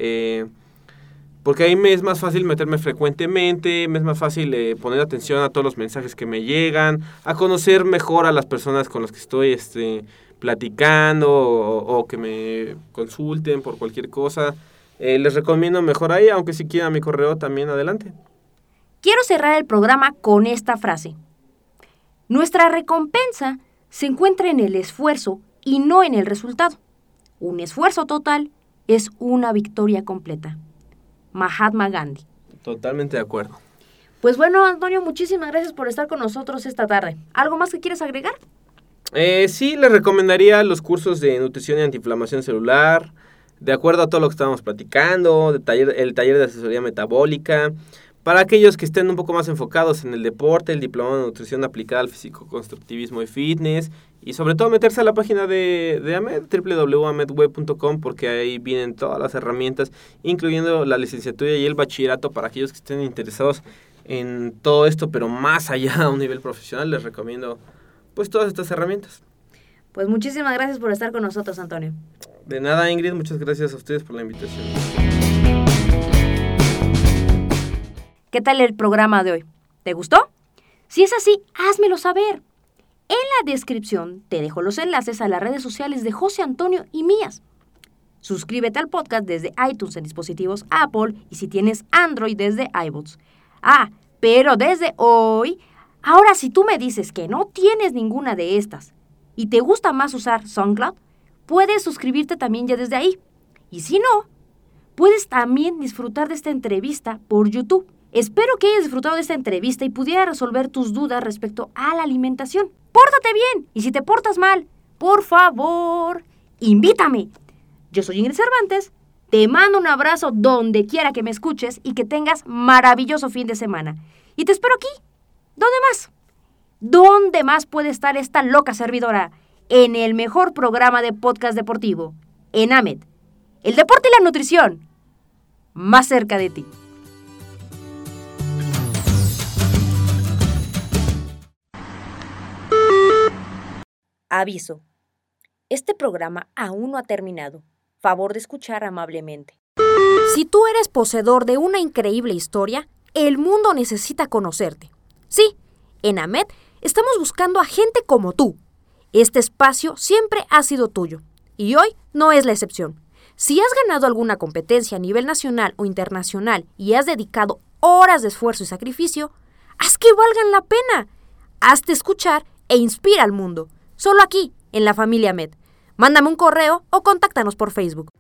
porque ahí me es más fácil meterme frecuentemente, me es más fácil eh, poner atención a todos los mensajes que me llegan, a conocer mejor a las personas con las que estoy este, platicando o, que me consulten por cualquier cosa. Eh, les recomiendo mejor ahí, aunque si quieran mi correo también adelante. Quiero cerrar el programa con esta frase. Nuestra recompensa se encuentra en el esfuerzo y no en el resultado. Un esfuerzo total es una victoria completa. Mahatma Gandhi. Totalmente de acuerdo. Pues bueno, Antonio, muchísimas gracias por estar con nosotros esta tarde. ¿Algo más que quieres agregar? Eh, sí, les recomendaría los cursos de nutrición y antiinflamación celular, de acuerdo a todo lo que estábamos platicando, el taller de asesoría metabólica, para aquellos que estén un poco más enfocados en el deporte, el diploma de nutrición aplicada al físico-constructivismo y fitness, y sobre todo meterse a la página de, de AMED, www.amedweb.com, porque ahí vienen todas las herramientas, incluyendo la licenciatura y el bachillerato para aquellos que estén interesados en todo esto, pero más allá a un nivel profesional, les recomiendo pues todas estas herramientas. Pues muchísimas gracias por estar con nosotros, Antonio. De nada, Ingrid, muchas gracias a ustedes por la invitación. ¿Qué tal el programa de hoy? ¿Te gustó? Si es así, házmelo saber. En la descripción te dejo los enlaces a las redes sociales de José Antonio y mías. Suscríbete al podcast desde iTunes en dispositivos Apple y si tienes Android desde iBooks. Ah, pero desde hoy, ahora si tú me dices que no tienes ninguna de estas y te gusta más usar SoundCloud, puedes suscribirte también ya desde ahí. Y si no, puedes también disfrutar de esta entrevista por YouTube. Espero que hayas disfrutado de esta entrevista y pudiera resolver tus dudas respecto a la alimentación. Pórtate bien y si te portas mal, por favor, invítame. Yo soy Ingrid Cervantes, te mando un abrazo donde quiera que me escuches y que tengas maravilloso fin de semana. Y te espero aquí. ¿Dónde más? ¿Dónde más puede estar esta loca servidora? En el mejor programa de podcast deportivo, en AMED. El deporte y la nutrición, más cerca de ti. Aviso. Este programa aún no ha terminado. Favor de escuchar amablemente. Si tú eres poseedor de una increíble historia, el mundo necesita conocerte. Sí, en AMED estamos buscando a gente como tú. Este espacio siempre ha sido tuyo, y hoy no es la excepción. Si has ganado alguna competencia a nivel nacional o internacional y has dedicado horas de esfuerzo y sacrificio, haz que valgan la pena. Hazte escuchar e inspira al mundo. Solo aquí, en la familia Med. Mándame un correo o contáctanos por Facebook.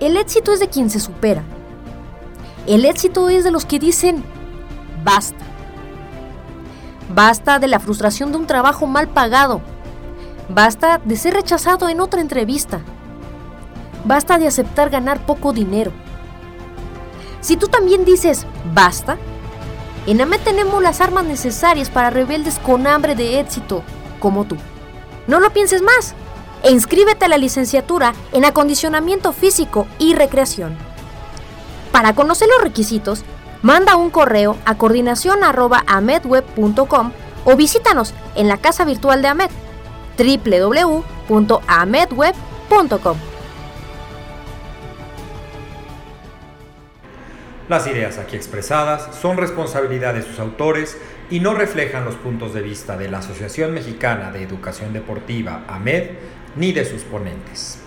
El éxito es de quien se supera. El éxito es de los que dicen, basta. Basta de la frustración de un trabajo mal pagado. Basta de ser rechazado en otra entrevista. Basta de aceptar ganar poco dinero. Si tú también dices basta, en AME tenemos las armas necesarias para rebeldes con hambre de éxito, como tú. No lo pienses más e inscríbete a la licenciatura en acondicionamiento físico y recreación. Para conocer los requisitos, manda un correo a coordinación.amedweb.com o visítanos en la casa virtual de AMED www.amedweb.com. Las ideas aquí expresadas son responsabilidad de sus autores y no reflejan los puntos de vista de la Asociación Mexicana de Educación Deportiva, AMED, ni de sus ponentes.